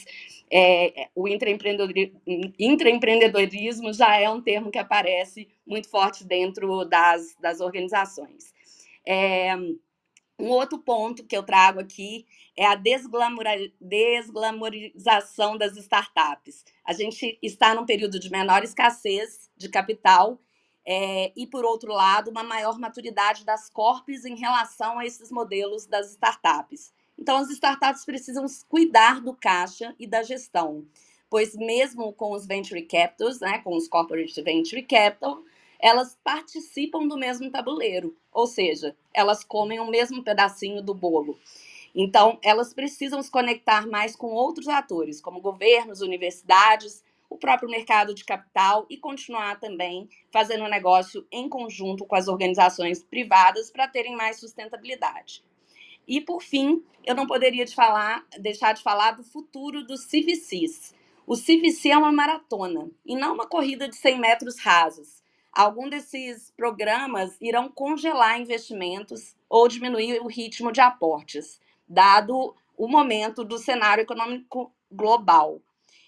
é, o intraempreendedorismo já é um termo que aparece muito forte dentro das, das organizações. É, um outro ponto que eu trago aqui é a desglamorização das startups. A gente está num período de menor escassez de capital é, e, por outro lado, uma maior maturidade das corpos em relação a esses modelos das startups. Então, as startups precisam cuidar do caixa e da gestão, pois mesmo com os venture capitals, né, com os corporate venture capital, elas participam do mesmo tabuleiro, ou seja, elas comem o mesmo pedacinho do bolo. Então, elas precisam se conectar mais com outros atores, como governos, universidades, o próprio mercado de capital e continuar também fazendo negócio em conjunto com as organizações privadas para terem mais sustentabilidade. E, por fim, eu não poderia de falar, deixar de falar do futuro dos CVCs. O CVC é uma maratona e não uma corrida de 100 metros rasos algum desses programas irão congelar investimentos ou diminuir o ritmo de aportes, dado o momento do cenário econômico global.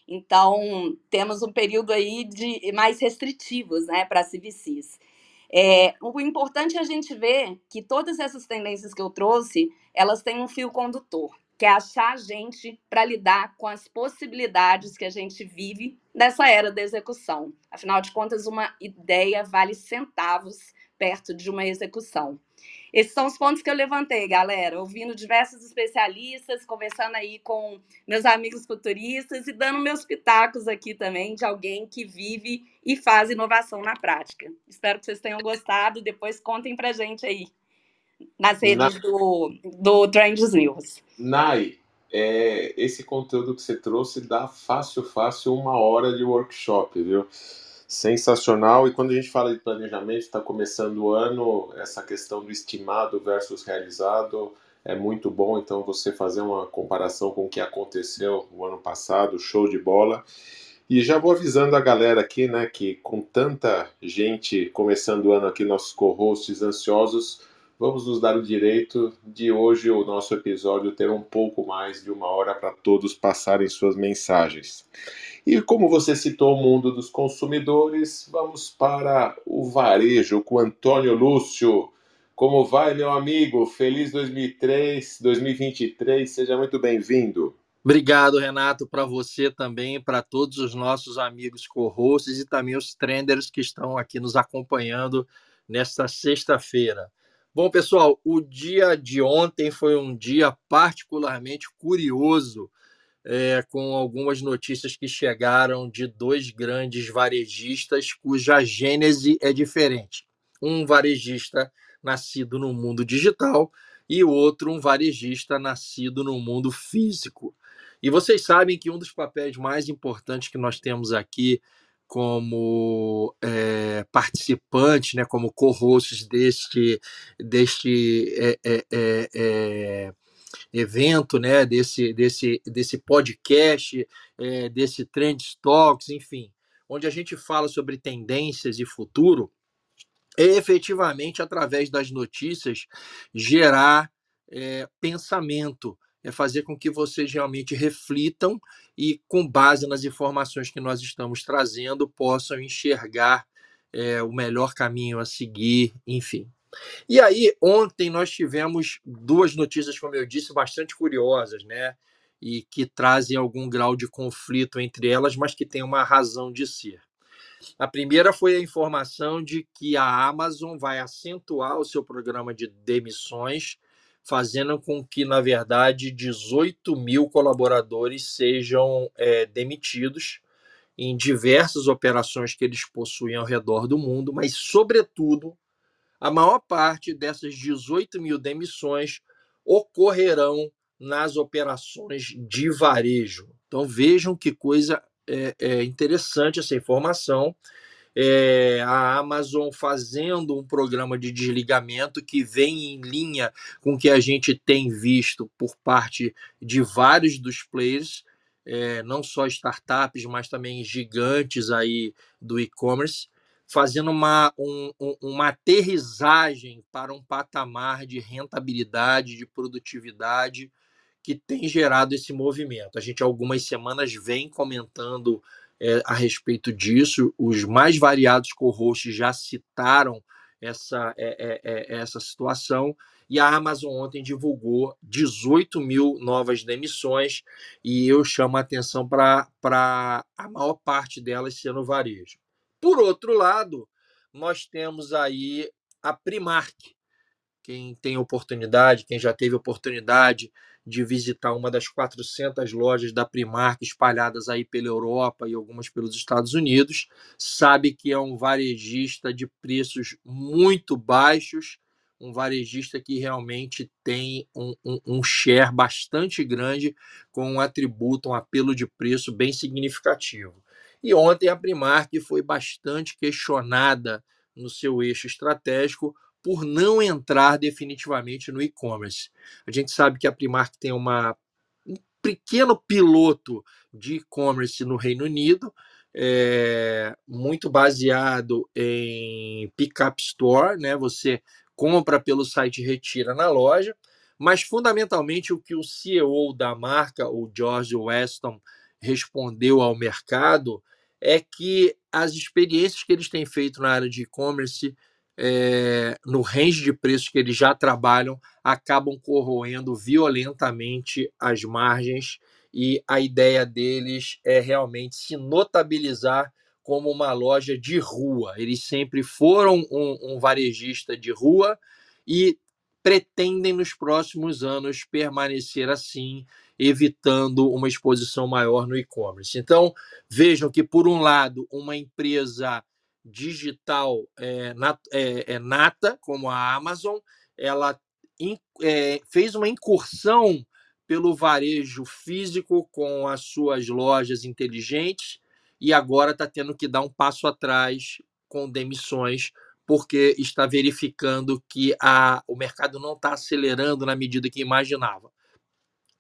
Então, temos um período aí de mais restritivos né, para CVCs. É, o importante é a gente ver que todas essas tendências que eu trouxe, elas têm um fio condutor que é achar gente para lidar com as possibilidades que a gente vive nessa era da execução. Afinal de contas, uma ideia vale centavos perto de uma execução. Esses são os pontos que eu levantei, galera, ouvindo diversos especialistas, conversando aí com meus amigos futuristas e dando meus pitacos aqui também de alguém que vive e faz inovação na prática. Espero que vocês tenham gostado. Depois contem para gente aí nas redes Na... do, do Trends News. Nai, é, esse conteúdo que você trouxe dá fácil, fácil uma hora de workshop, viu? Sensacional. E quando a gente fala de planejamento, está começando o ano, essa questão do estimado versus realizado é muito bom. Então, você fazer uma comparação com o que aconteceu o ano passado, show de bola. E já vou avisando a galera aqui, né, que com tanta gente começando o ano aqui, nossos co-hosts ansiosos, vamos nos dar o direito de hoje o nosso episódio ter um pouco mais de uma hora para todos passarem suas mensagens. E como você citou o mundo dos consumidores, vamos para o varejo com Antônio Lúcio. Como vai, meu amigo? Feliz 2003, 2023, seja muito bem-vindo. Obrigado, Renato, para você também, para todos os nossos amigos co-hosts e também os trenders que estão aqui nos acompanhando nesta sexta-feira. Bom, pessoal, o dia de ontem foi um dia particularmente curioso, é, com algumas notícias que chegaram de dois grandes varejistas cuja gênese é diferente. Um varejista nascido no mundo digital e outro um varejista nascido no mundo físico. E vocês sabem que um dos papéis mais importantes que nós temos aqui como é, participantes, né, como co-hosts deste, deste é, é, evento, né, desse, desse, desse podcast, desse Trend Talks, enfim, onde a gente fala sobre tendências e futuro, é efetivamente através das notícias gerar pensamento, é fazer com que vocês realmente reflitam e, com base nas informações que nós estamos trazendo, possam enxergar é, o melhor caminho a seguir, enfim. E aí, ontem nós tivemos duas notícias, como eu disse, bastante curiosas, né? E que trazem algum grau de conflito entre elas, mas que tem uma razão de ser. A primeira foi a informação de que a Amazon vai acentuar o seu programa de demissões fazendo com que, na verdade, 18 mil colaboradores sejam é, demitidos em diversas operações que eles possuem ao redor do mundo, mas, sobretudo, a maior parte dessas 18 mil demissões ocorrerão nas operações de varejo. Então vejam que coisa é, é interessante essa informação é, a Amazon fazendo um programa de desligamento que vem em linha com o que a gente tem visto por parte de vários dos players, é, não só startups, mas também gigantes aí do e-commerce, fazendo uma, um, uma aterrissagem para um patamar de rentabilidade, de produtividade que tem gerado esse movimento. A gente, algumas semanas, vem comentando é, a respeito disso. Os mais variados co-hosts já citaram essa, é, é, essa situação. E a Amazon ontem divulgou 18 mil novas demissões, e eu chamo a atenção para a maior parte delas ser no varejo. Por outro lado, nós temos aí a Primark. Quem tem oportunidade, quem já teve oportunidade de visitar uma das 400 lojas da Primark espalhadas aí pela Europa e algumas pelos Estados Unidos, sabe que é um varejista de preços muito baixos, um varejista que realmente tem um, um, um share bastante grande, com um atributo, um apelo de preço bem significativo. E ontem a Primark foi bastante questionada no seu eixo estratégico por não entrar definitivamente no e-commerce. A gente sabe que a Primark tem uma, um pequeno piloto de e-commerce no Reino Unido, é, muito baseado em Pickup Store, né? Você compra pelo site e retira na loja, mas fundamentalmente o que o CEO da marca, o George Weston, respondeu ao mercado é que as experiências que eles têm feito na área de e-commerce é, no range de preços que eles já trabalham, acabam corroendo violentamente as margens e a ideia deles é realmente se notabilizar como uma loja de rua. Eles sempre foram um, um varejista de rua e pretendem nos próximos anos permanecer assim, evitando uma exposição maior no e-commerce. Então, vejam que, por um lado, uma empresa digital é, nat, é, é, nata, como a Amazon, ela in, fez uma incursão pelo varejo físico com as suas lojas inteligentes e agora está tendo que dar um passo atrás com demissões porque está verificando que a, o mercado não está acelerando na medida que imaginava.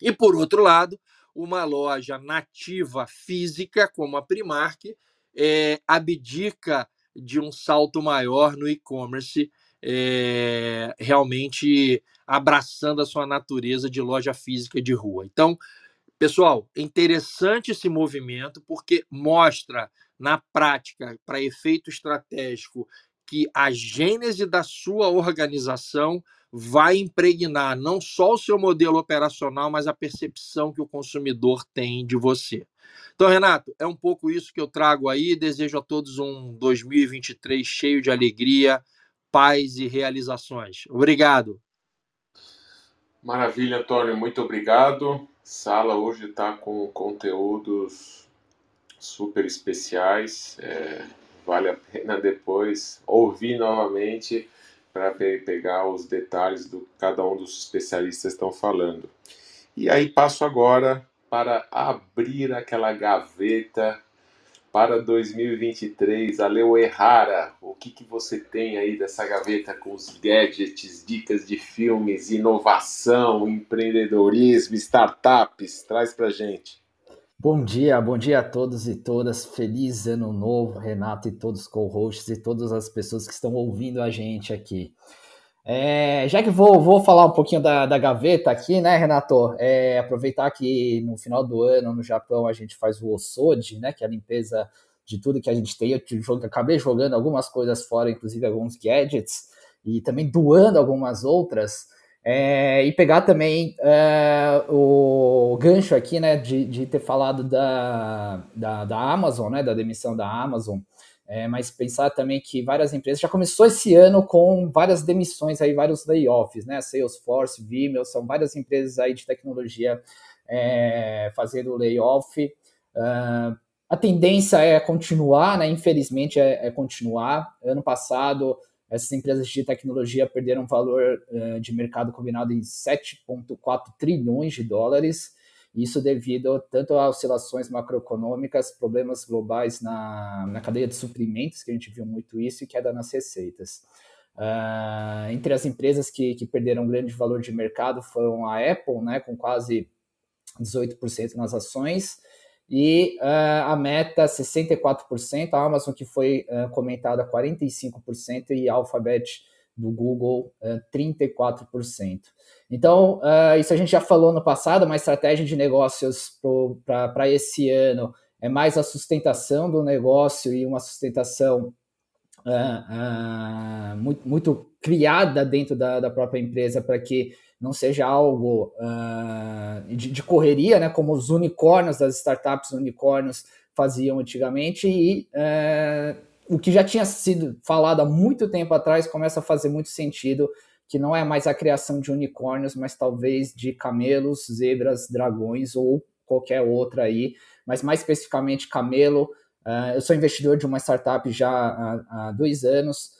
E por outro lado, uma loja nativa física como a Primark é, abdica de um salto maior no e-commerce, é, realmente abraçando a sua natureza de loja física de rua. Então, pessoal, é interessante esse movimento porque mostra na prática, para efeito estratégico, que a gênese da sua organização vai impregnar não só o seu modelo operacional, mas a percepção que o consumidor tem de você. Então, Renato, é um pouco isso que eu trago aí. Desejo a todos um 2023 cheio de alegria, paz e realizações. Obrigado. Maravilha, Antônio, muito obrigado. Sala hoje está com conteúdos super especiais. É, vale a pena depois ouvir novamente para pegar os detalhes do que cada um dos especialistas estão falando. E aí passo agora para abrir aquela gaveta para 2023. Aleu Errara, o que, que você tem aí dessa gaveta com os gadgets, dicas de filmes, inovação, empreendedorismo, startups? Traz para gente. Bom dia, bom dia a todos e todas. Feliz ano novo, Renato e todos os co-hosts e todas as pessoas que estão ouvindo a gente aqui. É, já que vou, vou falar um pouquinho da, da gaveta aqui, né, Renato? É, aproveitar que no final do ano no Japão a gente faz o Osodi, né, que é a limpeza de tudo que a gente tem. Eu jogo, acabei jogando algumas coisas fora, inclusive alguns gadgets, e também doando algumas outras. É, e pegar também é, o gancho aqui, né, de, de ter falado da, da, da Amazon, né, da demissão da Amazon. É, mas pensar também que várias empresas já começou esse ano com várias demissões aí, vários layoffs, né? Salesforce, Vimeo, são várias empresas aí de tecnologia é, fazendo layoff. Uh, a tendência é continuar, né? Infelizmente é, é, continuar. Ano passado essas empresas de tecnologia perderam valor uh, de mercado combinado em 7,4 trilhões de dólares, isso devido tanto a oscilações macroeconômicas, problemas globais na, na cadeia de suprimentos, que a gente viu muito isso, e queda nas receitas. Uh, entre as empresas que, que perderam grande valor de mercado foram a Apple, né, com quase 18% nas ações, e uh, a Meta 64%, a Amazon que foi uh, comentada 45% e a Alphabet do Google uh, 34%. Então, isso a gente já falou no passado, uma estratégia de negócios para esse ano é mais a sustentação do negócio e uma sustentação muito, muito, criada dentro da, própria empresa para que não seja algo de, de, correria, né, como os unicórnios das startups unicórnios faziam antigamente, e o que já tinha sido falado há muito tempo atrás começa a fazer muito sentido, que não é mais a criação de unicórnios, mas talvez de camelos, zebras, dragões ou qualquer outra aí, mas mais especificamente camelo. Uh, eu sou investidor de uma startup já há, há dois anos,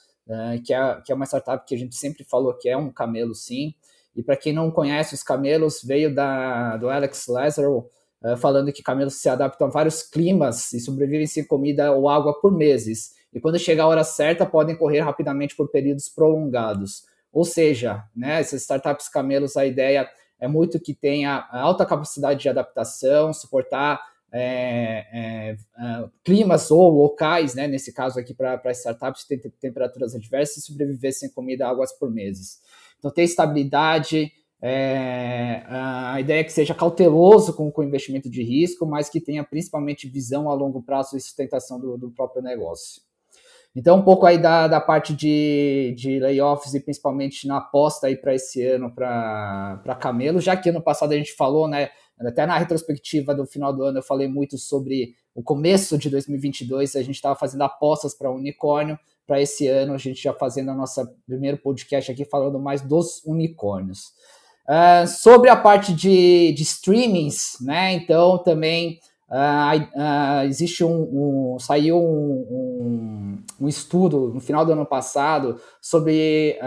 que, é, que é uma startup que a gente sempre falou que é um camelo sim, e para quem não conhece, os camelos veio da, do Alex Lazaro, uh, falando que camelos se adaptam a vários climas e sobrevivem sem comida ou água por meses. E quando chegar a hora certa, podem correr rapidamente por períodos prolongados. Ou seja, né, essas startups camelos, a ideia é muito que tenha alta capacidade de adaptação, suportar é, é, é, climas ou locais, né, nesse caso aqui para startups, tem temperaturas adversas e sobreviver sem comida águas por meses. Então, ter estabilidade, é, a ideia é que seja cauteloso com, com o investimento de risco, mas que tenha principalmente visão a longo prazo e sustentação do, do próprio negócio. Então, um pouco aí da, da parte de, de layoffs e principalmente na aposta aí para esse ano para Camelo, já que ano passado a gente falou, né, até na retrospectiva do final do ano eu falei muito sobre o começo de 2022, a gente estava fazendo apostas para unicórnio, para esse ano, a gente já fazendo a nossa primeiro podcast aqui falando mais dos unicórnios. Uh, sobre a parte de, de streamings, né? Então também uh, uh, existe um, um saiu um, um, um, estudo no final do ano passado sobre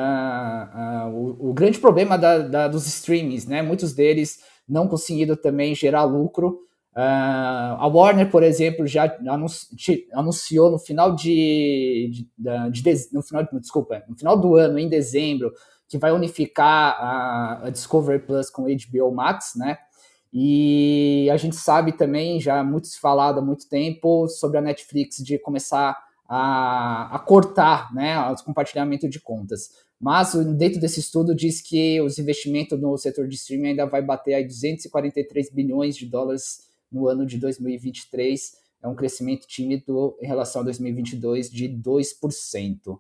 o, o, grande problema da, da, dos streamings, né? Muitos deles não conseguindo também gerar lucro Uh, a Warner, por exemplo, já anunciou no final de, de, de, de, no final, desculpa, no final do ano, em dezembro, que vai unificar a, a Discovery Plus com HBO Max, né? E a gente sabe também, já muito falado há muito tempo, sobre a Netflix de começar a, a cortar né, o compartilhamento de contas. Mas dentro desse estudo diz que os investimentos no setor de streaming ainda vai bater aí 243 bilhões de dólares no ano de 2023. É um crescimento tímido em relação a 2022 de 2%.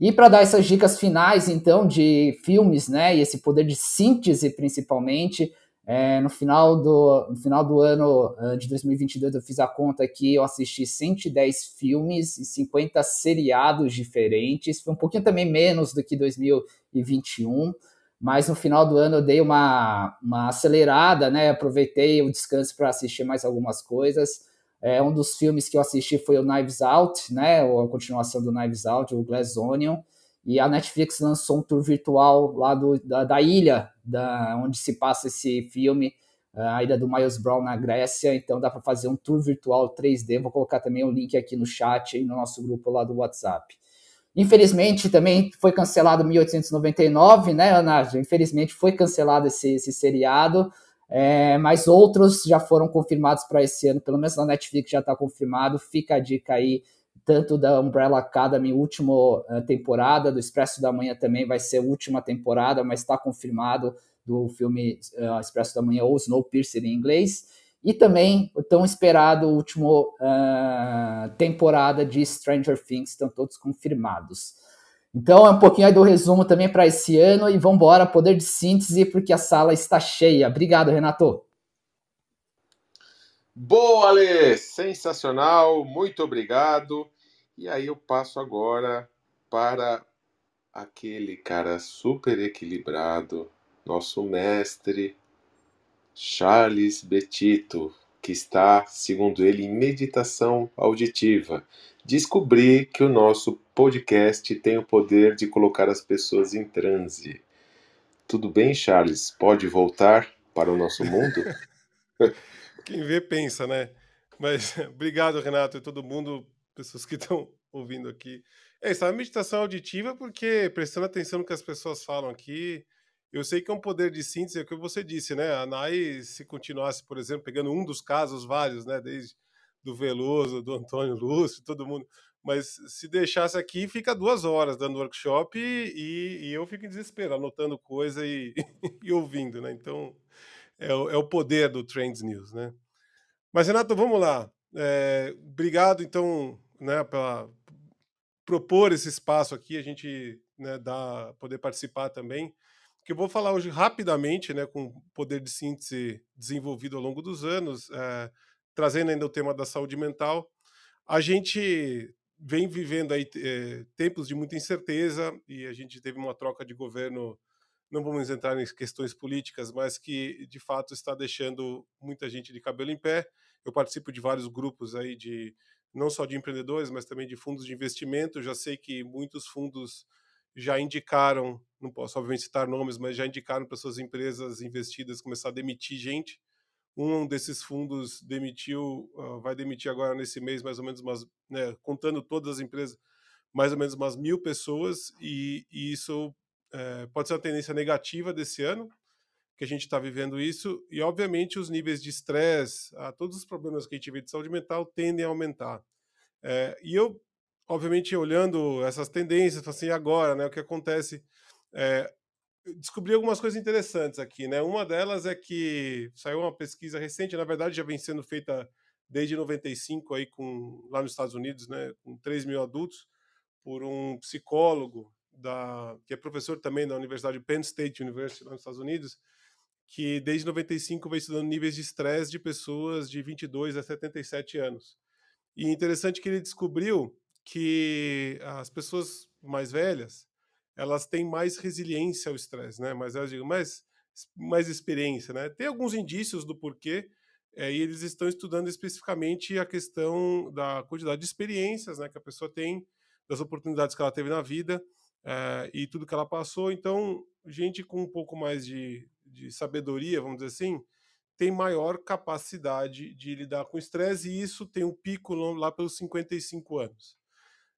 E para dar essas dicas finais, então, de filmes, né, e esse poder de síntese principalmente, é, no, final do, no final do ano uh, de 2022 eu fiz a conta aqui, eu assisti 110 filmes e 50 seriados diferentes, foi um pouquinho também menos do que 2021, mas no final do ano eu dei uma, uma acelerada, né? Aproveitei o descanso para assistir mais algumas coisas. É, um dos filmes que eu assisti foi o Knives Out, né? A continuação do Knives Out, o Glass Onion. E a Netflix lançou um tour virtual lá do, da, da ilha da, onde se passa esse filme, a ilha do Miles Brown na Grécia. Então dá para fazer um tour virtual 3D. Vou colocar também o link aqui no chat e no nosso grupo lá do WhatsApp. Infelizmente, também foi cancelado 1899, né, Ana? Infelizmente foi cancelado esse, esse seriado, é, mas outros já foram confirmados para esse ano, pelo menos na Netflix já está confirmado. Fica a dica aí, tanto da Umbrella Academy, última uh, temporada, do Expresso da Manhã também vai ser última temporada, mas está confirmado do filme uh, Expresso da Manhã ou Snowpiercer em inglês. E também o tão esperado último uh, temporada de Stranger Things, estão todos confirmados. Então é um pouquinho aí do resumo também para esse ano e vamos embora, poder de síntese, porque a sala está cheia. Obrigado, Renato. Boa, Ale! Sensacional, muito obrigado. E aí eu passo agora para aquele cara super equilibrado, nosso mestre, Charles Betito. que está, segundo ele, em meditação auditiva. Descobri que o nosso podcast tem o poder de colocar as pessoas em transe. Tudo bem, Charles? Pode voltar para o nosso mundo? Quem vê pensa, né? Mas obrigado, Renato, e todo mundo, pessoas que estão ouvindo aqui. É isso, a meditação auditiva, porque prestando atenção no que as pessoas falam aqui, eu sei que é um poder de síntese, é o que você disse, né? A NAI, se continuasse, por exemplo, pegando um dos casos vários, né? Desde do Veloso, do Antônio Lúcio, todo mundo. Mas se deixasse aqui, fica duas horas dando workshop e, e eu fico em desespero, anotando coisa e, e ouvindo, né? Então, é o, é o poder do Trends News, né? Mas, Renato, vamos lá. É, obrigado, então, né, pela propor esse espaço aqui, a gente né, dá, poder participar também. Que eu vou falar hoje rapidamente, né, com poder de síntese desenvolvido ao longo dos anos, é, trazendo ainda o tema da saúde mental. A gente vem vivendo aí é, tempos de muita incerteza e a gente teve uma troca de governo não vamos entrar em questões políticas, mas que de fato está deixando muita gente de cabelo em pé. Eu participo de vários grupos aí de não só de empreendedores, mas também de fundos de investimento. Já sei que muitos fundos já indicaram, não posso obviamente citar nomes, mas já indicaram para suas empresas investidas começar a demitir gente. Um desses fundos demitiu, uh, vai demitir agora nesse mês mais ou menos umas, né, contando todas as empresas, mais ou menos umas mil pessoas, e, e isso é, pode ser uma tendência negativa desse ano, que a gente está vivendo isso, e obviamente os níveis de estresse, todos os problemas que a gente vê de saúde mental tendem a aumentar. É, e eu, obviamente, olhando essas tendências, assim, agora, né, o que acontece, é, descobri algumas coisas interessantes aqui, né? Uma delas é que saiu uma pesquisa recente, na verdade já vem sendo feita desde 95 aí com lá nos Estados Unidos, né, com 3 mil adultos, por um psicólogo da que é professor também da Universidade Penn State University lá nos Estados Unidos, que desde 95 vem estudando níveis de estresse de pessoas de 22 a 77 anos. E interessante que ele descobriu que as pessoas mais velhas, elas têm mais resiliência ao estresse, né? Mas digo, mais mais experiência, né? Tem alguns indícios do porquê, é, e eles estão estudando especificamente a questão da quantidade de experiências, né, que a pessoa tem, das oportunidades que ela teve na vida é, e tudo que ela passou. Então, gente com um pouco mais de, de sabedoria, vamos dizer assim, tem maior capacidade de lidar com estresse e isso tem um pico lá pelos 55 anos.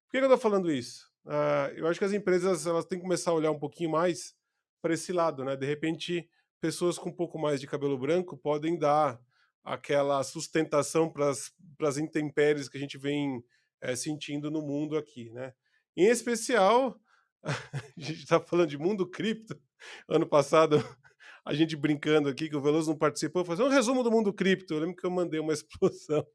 Por que eu estou falando isso? Uh, eu acho que as empresas elas têm que começar a olhar um pouquinho mais para esse lado, né? De repente, pessoas com um pouco mais de cabelo branco podem dar aquela sustentação para as intempéries que a gente vem é, sentindo no mundo aqui, né? Em especial, a gente está falando de mundo cripto. Ano passado a gente brincando aqui, que o Veloso não participou, fazer um resumo do mundo cripto. Eu lembro que eu mandei uma explosão,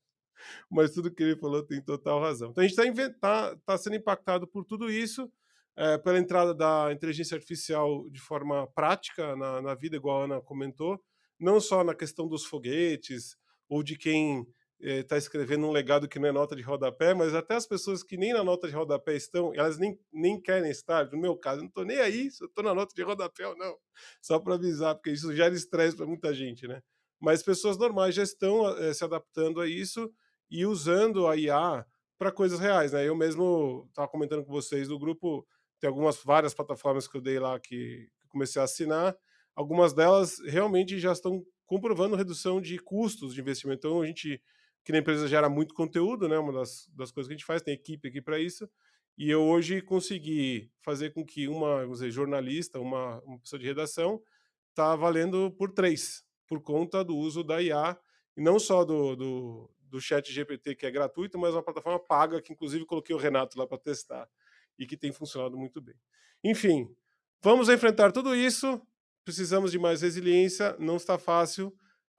mas tudo que ele falou tem total razão. Então a gente está tá, tá sendo impactado por tudo isso, é, pela entrada da inteligência artificial de forma prática na, na vida, igual a Ana comentou, não só na questão dos foguetes ou de quem está eh, escrevendo um legado que não é nota de rodapé, mas até as pessoas que nem na nota de rodapé estão, elas nem, nem querem estar. No meu caso, não estou nem aí se eu estou na nota de rodapé ou não. Só para avisar, porque isso gera estresse para muita gente, né? Mas pessoas normais já estão é, se adaptando a isso e usando a IA para coisas reais, né? Eu mesmo estava comentando com vocês do grupo, tem algumas várias plataformas que eu dei lá que comecei a assinar. Algumas delas realmente já estão comprovando redução de custos de investimento. Então a gente que na empresa gera muito conteúdo, né? Uma das, das coisas que a gente faz, tem equipe aqui para isso. E eu hoje consegui fazer com que uma, vamos dizer, jornalista, uma, uma pessoa de redação, está valendo por três, por conta do uso da IA, e não só do, do, do chat GPT, que é gratuito, mas uma plataforma paga, que inclusive coloquei o Renato lá para testar, e que tem funcionado muito bem. Enfim, vamos enfrentar tudo isso, precisamos de mais resiliência, não está fácil,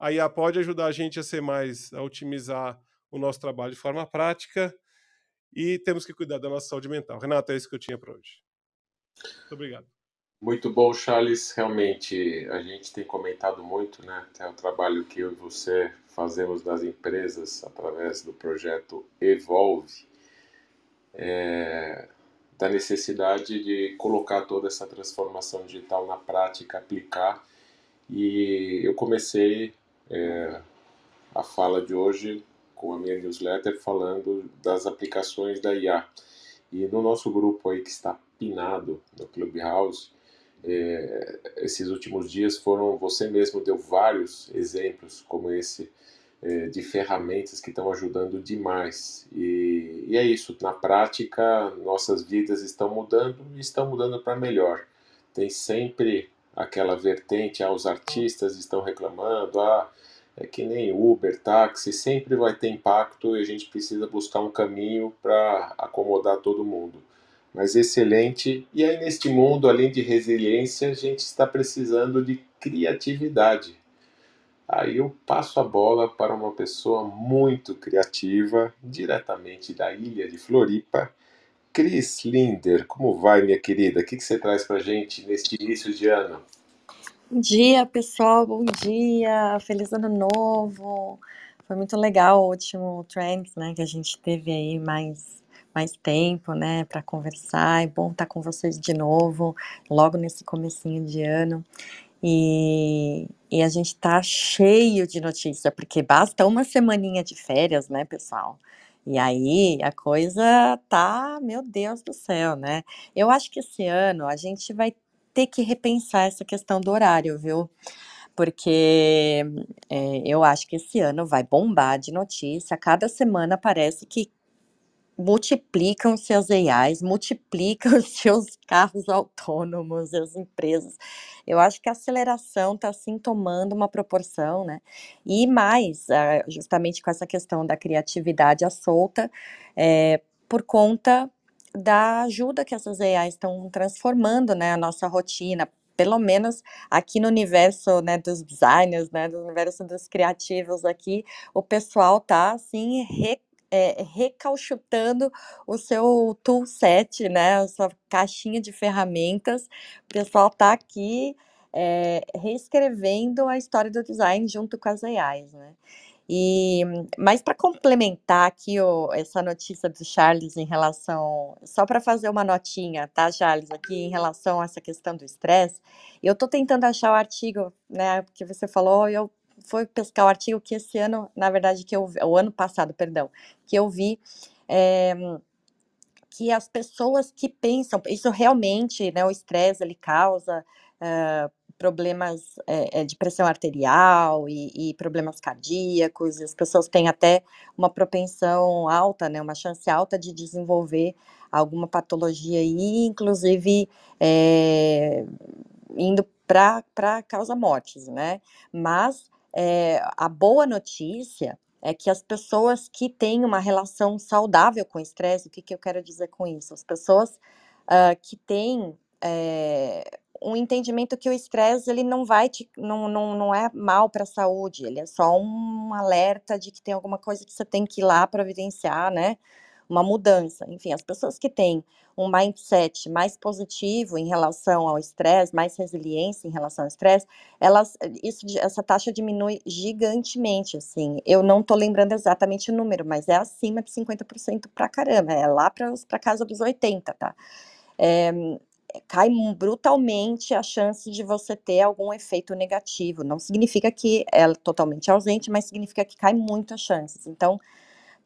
a IA pode ajudar a gente a ser mais, a otimizar o nosso trabalho de forma prática e temos que cuidar da nossa saúde mental. Renato, é isso que eu tinha para hoje. Muito obrigado. Muito bom, Charles. Realmente, a gente tem comentado muito, né? Até o trabalho que eu e você fazemos nas empresas através do projeto Evolve, é, da necessidade de colocar toda essa transformação digital na prática, aplicar. E eu comecei é, a fala de hoje com a minha newsletter falando das aplicações da IA. E no nosso grupo aí que está pinado no Clubhouse, é, esses últimos dias foram, você mesmo deu vários exemplos como esse é, de ferramentas que estão ajudando demais. E, e, é isso, na prática, nossas vidas estão mudando e estão mudando para melhor. Tem sempre aquela vertente, ah, os artistas estão reclamando, ah, é que nem Uber, táxi, sempre vai ter impacto e a gente precisa buscar um caminho para acomodar todo mundo. Mas excelente. E aí, neste mundo, além de resiliência, a gente está precisando de criatividade. Aí eu passo a bola para uma pessoa muito criativa, diretamente da ilha de Floripa, Cris Linder. Como vai, minha querida? O que você traz para gente neste início de ano? Bom dia, pessoal. Bom dia. Feliz ano novo. Foi muito legal o último Trends, né, que a gente teve aí mais mais tempo, né, para conversar. É bom estar com vocês de novo, logo nesse comecinho de ano. E, e a gente tá cheio de notícia, porque basta uma semaninha de férias, né, pessoal? E aí a coisa tá, meu Deus do céu, né? Eu acho que esse ano a gente vai ter que repensar essa questão do horário, viu? Porque é, eu acho que esse ano vai bombar de notícia. Cada semana parece que multiplicam-se as AIs, multiplicam-se os carros autônomos, as empresas. Eu acho que a aceleração está assim tomando uma proporção, né? E mais, ah, justamente com essa questão da criatividade à solta, é, por conta da ajuda que essas AIs estão transformando, né, a nossa rotina, pelo menos aqui no universo, né, dos designers, né, do universo dos criativos aqui, o pessoal tá assim re, é, o seu toolset, né, a sua caixinha de ferramentas. O pessoal tá aqui é, reescrevendo a história do design junto com as AIs, né? E, mas para complementar aqui o, essa notícia do Charles em relação, só para fazer uma notinha, tá, Charles, aqui em relação a essa questão do estresse, eu estou tentando achar o artigo, né, que você falou, eu fui pescar o artigo que esse ano, na verdade, que eu, o ano passado, perdão, que eu vi, é, que as pessoas que pensam, isso realmente, né, o estresse ele causa uh, problemas é, é, de pressão arterial e, e, problemas cardíacos, e as pessoas têm até uma propensão alta, né, uma chance alta de desenvolver alguma patologia aí, inclusive é, indo para causa mortes, né? Mas é, a boa notícia é que as pessoas que têm uma relação saudável com o estresse, o que, que eu quero dizer com isso? As pessoas uh, que têm é, um entendimento que o estresse ele não vai te, não, não, não é mal para a saúde, ele é só um alerta de que tem alguma coisa que você tem que ir lá providenciar, né? Uma mudança. Enfim, as pessoas que têm um mindset mais positivo em relação ao estresse, mais resiliência em relação ao estresse, elas, isso, essa taxa diminui gigantemente, assim. Eu não tô lembrando exatamente o número, mas é acima de 50% para caramba, é lá para casa dos 80, tá? É, cai brutalmente a chance de você ter algum efeito negativo. Não significa que é totalmente ausente, mas significa que cai muito as chances. Então,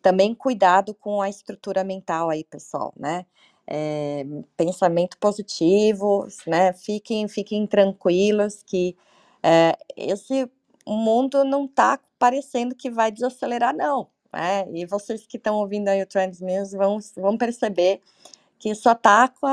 também cuidado com a estrutura mental aí, pessoal, né? É, pensamento positivo, né? Fiquem, fiquem tranquilos que é, esse mundo não está parecendo que vai desacelerar, não. Né? E vocês que estão ouvindo aí o Trends News vão, vão perceber que só tá com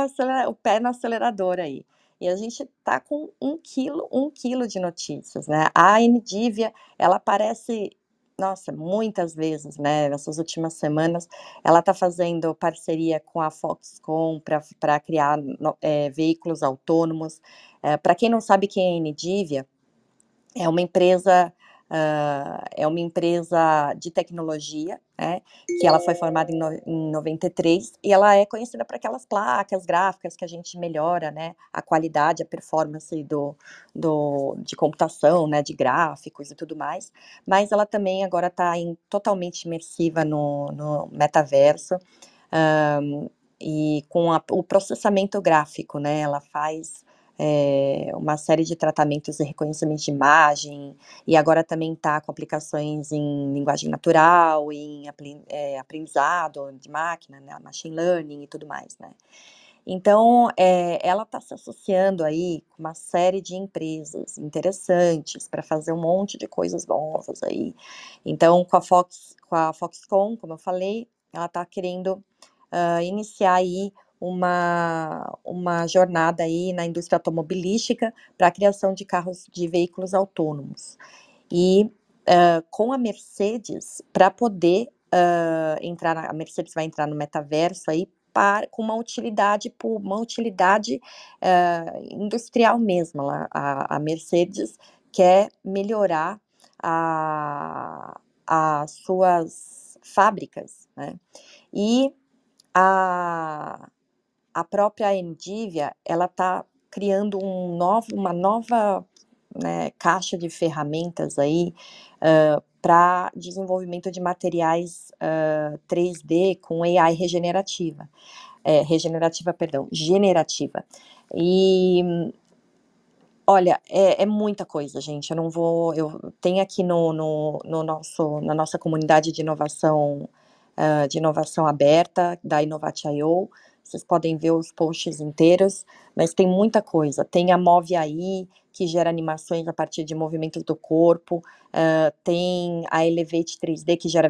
o pé no acelerador aí. E a gente tá com um quilo, um quilo de notícias, né? A Nvidia, ela aparece, nossa, muitas vezes, né? Nessas últimas semanas, ela tá fazendo parceria com a Foxconn para criar é, veículos autônomos. É, para quem não sabe quem é a Nvidia, é uma empresa Uh, é uma empresa de tecnologia, né, que ela foi formada em, no, em 93 e ela é conhecida por aquelas placas gráficas que a gente melhora, né, a qualidade, a performance do, do, de computação, né, de gráficos e tudo mais, mas ela também agora está totalmente imersiva no, no metaverso um, e com a, o processamento gráfico, né, ela faz é, uma série de tratamentos de reconhecimento de imagem, e agora também está com aplicações em linguagem natural, em é, aprendizado de máquina, né, machine learning e tudo mais, né. Então, é, ela está se associando aí com uma série de empresas interessantes para fazer um monte de coisas novas aí. Então, com a Fox, com a Foxconn, como eu falei, ela está querendo uh, iniciar aí uma, uma jornada aí na indústria automobilística para a criação de carros de veículos autônomos. E uh, com a Mercedes, para poder uh, entrar, a Mercedes vai entrar no metaverso aí para, com uma utilidade, uma utilidade uh, industrial mesmo. A, a Mercedes quer melhorar a, as suas fábricas, né? E a, a própria Endivia, ela está criando um novo, uma nova né, caixa de ferramentas aí uh, para desenvolvimento de materiais uh, 3D com AI regenerativa, é, regenerativa, perdão, generativa. E olha, é, é, muita coisa, gente. Eu não vou, eu tenho aqui no, no, no nosso, na nossa comunidade de inovação, uh, de inovação aberta da Innovate.io, vocês podem ver os posts inteiros, mas tem muita coisa. Tem a Move AI, que gera animações a partir de movimentos do corpo, uh, tem a Elevate 3D, que gera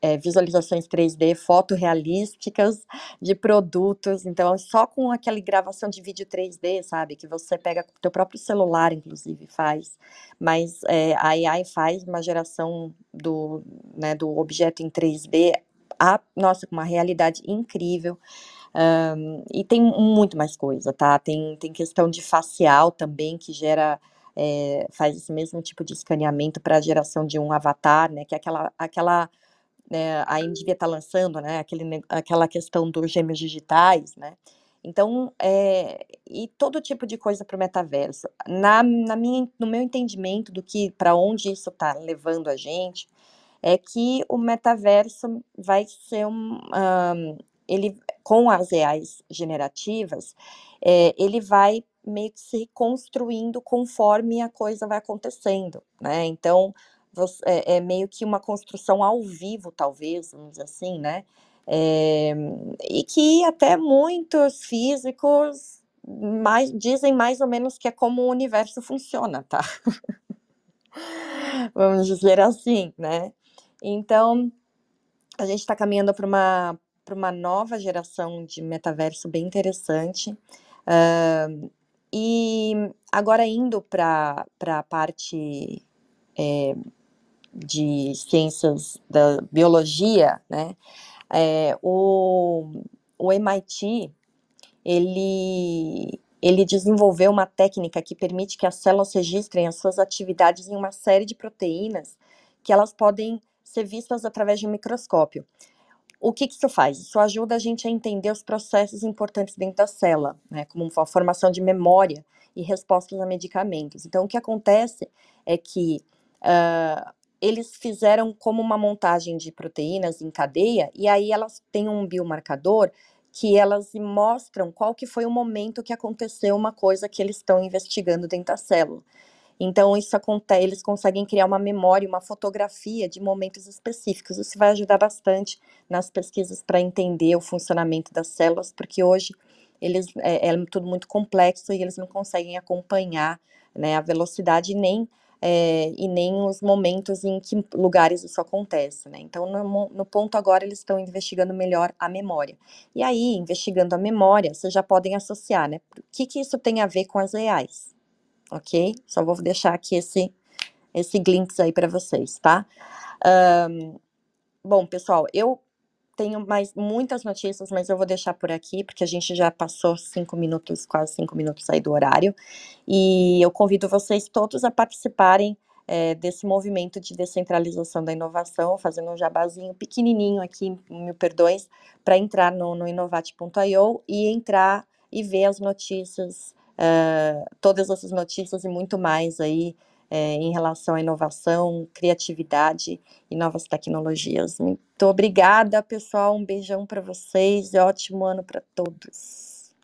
é, visualizações 3D fotorrealísticas de produtos, então só com aquela gravação de vídeo 3D, sabe, que você pega com o teu próprio celular, inclusive, faz, mas é, a AI faz uma geração do, né, do objeto em 3D a, nossa, uma realidade incrível. Um, e tem muito mais coisa, tá? Tem, tem questão de facial também, que gera, é, faz esse mesmo tipo de escaneamento para a geração de um avatar, né? Que é aquela, aquela né, a Indivia está lançando, né? Aquele, aquela questão dos gêmeos digitais, né? Então, é, e todo tipo de coisa para o metaverso. Na, na minha, no meu entendimento do que, para onde isso está levando a gente, é que o metaverso vai ser um, um ele com as reais generativas, é, ele vai meio que se construindo conforme a coisa vai acontecendo, né? Então você, é, é, meio que uma construção ao vivo, talvez, vamos dizer assim, né? É, e que até muitos físicos mais, dizem mais ou menos que é como o universo funciona, tá? vamos dizer assim, né? Então, a gente está caminhando para uma, uma nova geração de metaverso bem interessante. Uh, e agora indo para a parte é, de ciências da biologia, né? É, o, o MIT ele, ele desenvolveu uma técnica que permite que as células registrem as suas atividades em uma série de proteínas que elas podem ser vistas através de um microscópio. O que, que isso faz? Isso ajuda a gente a entender os processos importantes dentro da célula, né, como a formação de memória e respostas a medicamentos. Então, o que acontece é que uh, eles fizeram como uma montagem de proteínas em cadeia, e aí elas têm um biomarcador que elas mostram qual que foi o momento que aconteceu uma coisa que eles estão investigando dentro da célula. Então, isso acontece, eles conseguem criar uma memória, uma fotografia de momentos específicos. Isso vai ajudar bastante nas pesquisas para entender o funcionamento das células, porque hoje eles é, é, tudo muito complexo e eles não conseguem acompanhar né, a velocidade nem é, e nem os momentos em que lugares isso acontece, né? Então, no, no ponto agora, eles estão investigando melhor a memória. E aí, investigando a memória, vocês já podem associar, né? O que, que isso tem a ver com as reais? Ok? Só vou deixar aqui esse, esse glimpse aí para vocês, tá? Um, bom, pessoal, eu tenho mais muitas notícias, mas eu vou deixar por aqui, porque a gente já passou cinco minutos, quase cinco minutos aí do horário, e eu convido vocês todos a participarem é, desse movimento de descentralização da inovação, fazendo um jabazinho pequenininho aqui, mil perdões, para entrar no, no inovate.io e entrar e ver as notícias todas essas notícias e muito mais aí é, em relação à inovação, criatividade e novas tecnologias. Muito obrigada, pessoal. Um beijão para vocês e ótimo ano para todos.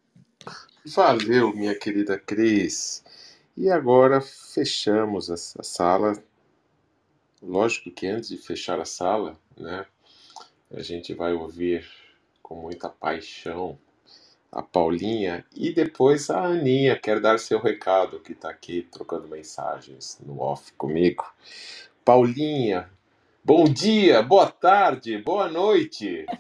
Valeu, minha querida Cris. E agora fechamos essa sala. Lógico que antes de fechar a sala, né, a gente vai ouvir com muita paixão a Paulinha e depois a Aninha quer dar seu recado, que está aqui trocando mensagens no off comigo. Paulinha, bom dia, boa tarde, boa noite.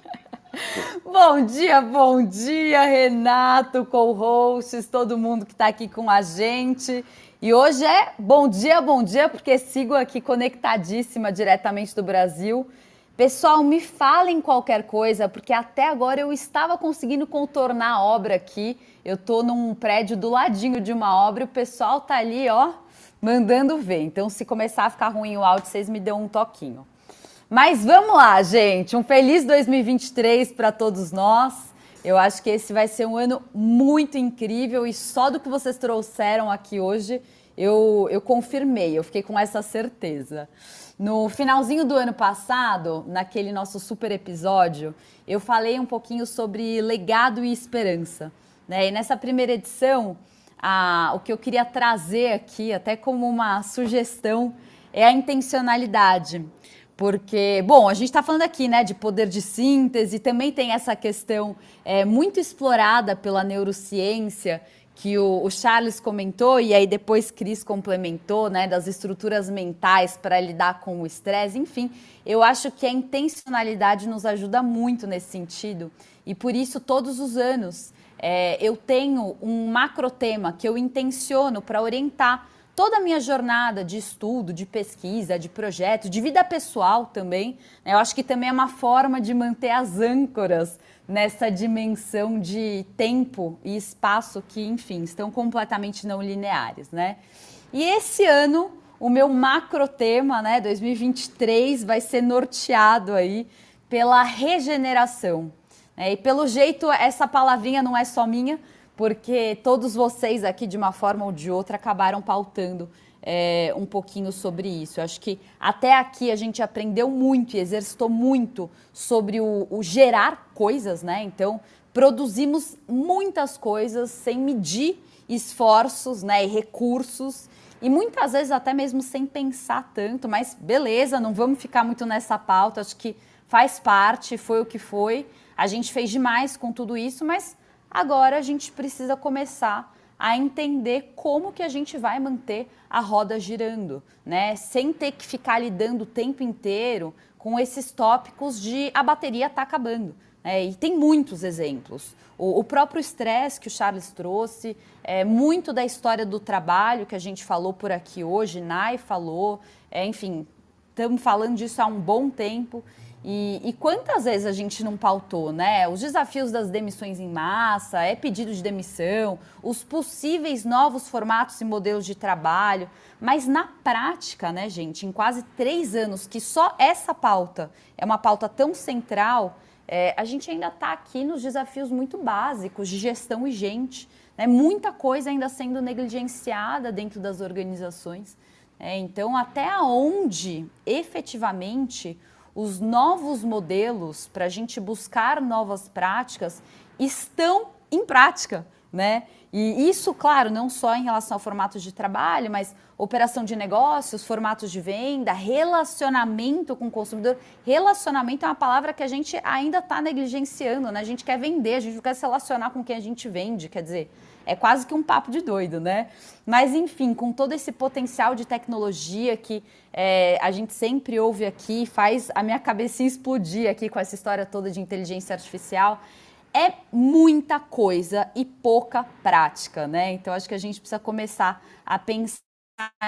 Bom dia, bom dia, Renato, co-hosts, todo mundo que está aqui com a gente. E hoje é bom dia, bom dia, porque sigo aqui conectadíssima diretamente do Brasil. Pessoal, me falem qualquer coisa, porque até agora eu estava conseguindo contornar a obra aqui. Eu tô num prédio do ladinho de uma obra e o pessoal tá ali, ó, mandando ver. Então, se começar a ficar ruim o áudio, vocês me dão um toquinho. Mas vamos lá, gente. Um feliz 2023 para todos nós. Eu acho que esse vai ser um ano muito incrível e só do que vocês trouxeram aqui hoje, eu, eu confirmei, eu fiquei com essa certeza. No finalzinho do ano passado, naquele nosso super episódio, eu falei um pouquinho sobre legado e esperança. Né? E nessa primeira edição, a, o que eu queria trazer aqui, até como uma sugestão, é a intencionalidade. Porque, bom, a gente está falando aqui né, de poder de síntese, também tem essa questão é, muito explorada pela neurociência, que o, o, Charles comentou, e aí depois Cris complementou, né, das estruturas mentais para lidar com o estresse. Enfim, eu acho que a intencionalidade nos ajuda muito nesse sentido. E por isso, todos os anos, é, eu tenho um macro tema que eu intenciono para orientar toda a minha jornada de estudo, de pesquisa, de projeto, de vida pessoal também. Né? Eu acho que também é uma forma de manter as âncoras nessa dimensão de tempo e espaço que, enfim, estão completamente não lineares, né? E esse ano, o meu macro tema, né, 2023, vai ser norteado aí pela regeneração. Né? E pelo jeito, essa palavrinha não é só minha, porque todos vocês aqui, de uma forma ou de outra, acabaram pautando é, um pouquinho sobre isso. Eu acho que até aqui a gente aprendeu muito e exercitou muito sobre o, o gerar coisas, né? Então, produzimos muitas coisas sem medir esforços né, e recursos. E muitas vezes até mesmo sem pensar tanto, mas beleza, não vamos ficar muito nessa pauta, acho que faz parte, foi o que foi. A gente fez demais com tudo isso, mas Agora a gente precisa começar a entender como que a gente vai manter a roda girando, né? Sem ter que ficar lidando o tempo inteiro com esses tópicos de a bateria está acabando. É, e tem muitos exemplos. O, o próprio estresse que o Charles trouxe, é, muito da história do trabalho que a gente falou por aqui hoje, Nai falou, é, enfim, estamos falando disso há um bom tempo. E, e, quantas vezes a gente não pautou, né? Os desafios das demissões em massa, é pedido de demissão, os possíveis novos formatos e modelos de trabalho. Mas na prática, né, gente, em quase três anos que só essa pauta é uma pauta tão central, é, a gente ainda está aqui nos desafios muito básicos de gestão e gente. Né? Muita coisa ainda sendo negligenciada dentro das organizações. É, então, até onde efetivamente os novos modelos para a gente buscar novas práticas estão em prática, né? E isso, claro, não só em relação ao formato de trabalho, mas operação de negócios, formatos de venda, relacionamento com o consumidor. Relacionamento é uma palavra que a gente ainda está negligenciando, né? A gente quer vender, a gente não quer se relacionar com quem a gente vende, quer dizer, é quase que um papo de doido, né? Mas, enfim, com todo esse potencial de tecnologia que é, a gente sempre ouve aqui, faz a minha cabeça explodir aqui com essa história toda de inteligência artificial. É muita coisa e pouca prática, né? Então, acho que a gente precisa começar a pensar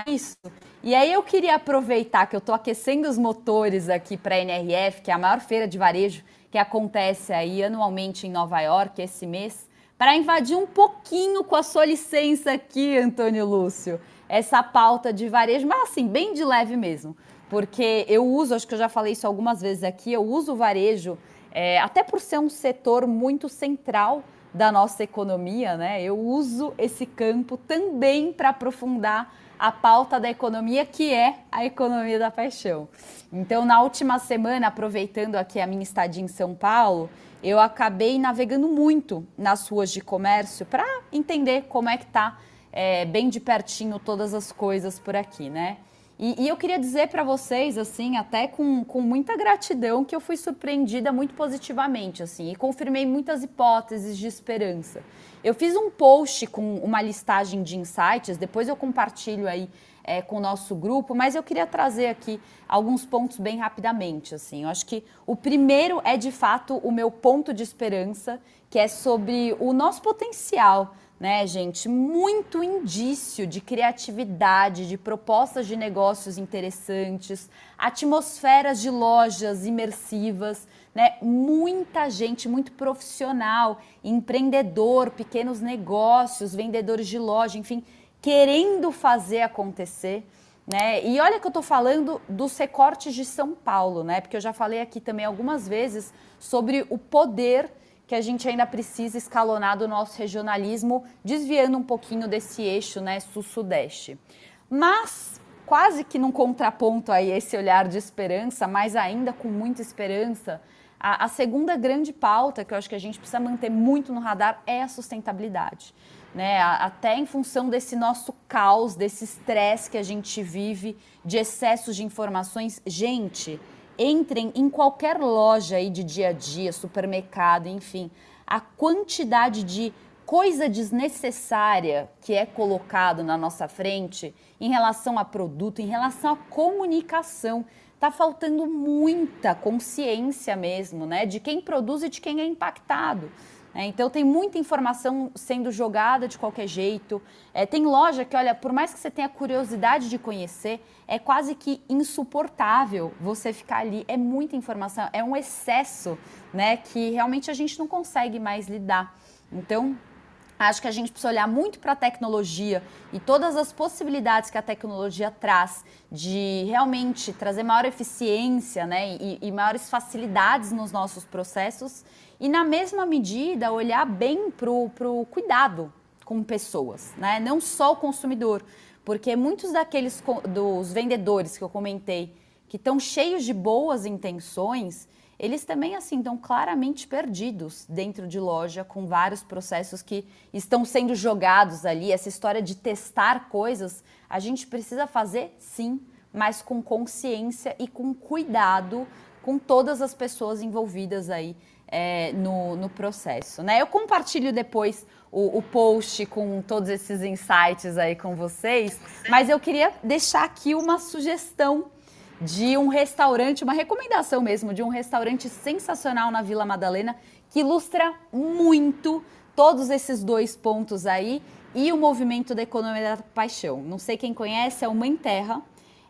nisso. E aí eu queria aproveitar que eu estou aquecendo os motores aqui para a NRF, que é a maior feira de varejo que acontece aí anualmente em Nova York esse mês para invadir um pouquinho com a sua licença aqui, Antônio Lúcio, essa pauta de varejo, mas assim, bem de leve mesmo. Porque eu uso, acho que eu já falei isso algumas vezes aqui, eu uso o varejo, é, até por ser um setor muito central da nossa economia, né? Eu uso esse campo também para aprofundar a pauta da economia, que é a economia da paixão. Então, na última semana, aproveitando aqui a minha estadia em São Paulo, eu acabei navegando muito nas ruas de comércio para entender como é que tá é, bem de pertinho todas as coisas por aqui, né? E, e eu queria dizer para vocês, assim, até com, com muita gratidão, que eu fui surpreendida muito positivamente, assim, e confirmei muitas hipóteses de esperança. Eu fiz um post com uma listagem de insights, depois eu compartilho aí é, com o nosso grupo, mas eu queria trazer aqui alguns pontos bem rapidamente. Assim, eu acho que o primeiro é de fato o meu ponto de esperança, que é sobre o nosso potencial, né, gente? Muito indício de criatividade, de propostas de negócios interessantes, atmosferas de lojas imersivas. Né? Muita gente, muito profissional, empreendedor, pequenos negócios, vendedores de loja, enfim, querendo fazer acontecer. Né? E olha que eu estou falando dos recortes de São Paulo, né? Porque eu já falei aqui também algumas vezes sobre o poder que a gente ainda precisa escalonar do nosso regionalismo, desviando um pouquinho desse eixo, né, sul-sudeste. Mas quase que num contraponto aí esse olhar de esperança, mas ainda com muita esperança, a, a segunda grande pauta que eu acho que a gente precisa manter muito no radar é a sustentabilidade né? Até em função desse nosso caos, desse estresse que a gente vive, de excessos de informações. Gente, entrem em qualquer loja aí de dia a dia, supermercado, enfim, a quantidade de coisa desnecessária que é colocado na nossa frente em relação a produto, em relação à comunicação. Tá faltando muita consciência mesmo, né, de quem produz e de quem é impactado. É, então tem muita informação sendo jogada de qualquer jeito. É, tem loja que, olha, por mais que você tenha curiosidade de conhecer, é quase que insuportável você ficar ali. É muita informação, é um excesso, né? Que realmente a gente não consegue mais lidar. Então, Acho que a gente precisa olhar muito para a tecnologia e todas as possibilidades que a tecnologia traz de realmente trazer maior eficiência né, e, e maiores facilidades nos nossos processos e, na mesma medida, olhar bem para o cuidado com pessoas, né? não só o consumidor, porque muitos daqueles dos vendedores que eu comentei que estão cheios de boas intenções, eles também assim estão claramente perdidos dentro de loja com vários processos que estão sendo jogados ali. Essa história de testar coisas, a gente precisa fazer sim, mas com consciência e com cuidado com todas as pessoas envolvidas aí é, no, no processo. Né? Eu compartilho depois o, o, post com todos esses insights aí com vocês, mas eu queria deixar aqui uma sugestão de um restaurante, uma recomendação mesmo, de um restaurante sensacional na Vila Madalena, que ilustra muito todos esses dois pontos aí e o movimento da economia da paixão. Não sei quem conhece, é o Mãe Terra.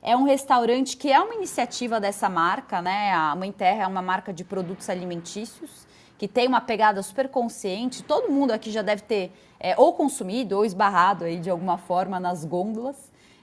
É um restaurante que é uma iniciativa dessa marca, né? A Mãe Terra é uma marca de produtos alimentícios que tem uma pegada super consciente. Todo mundo aqui já deve ter é, ou consumido ou esbarrado aí de alguma forma nas gôndolas,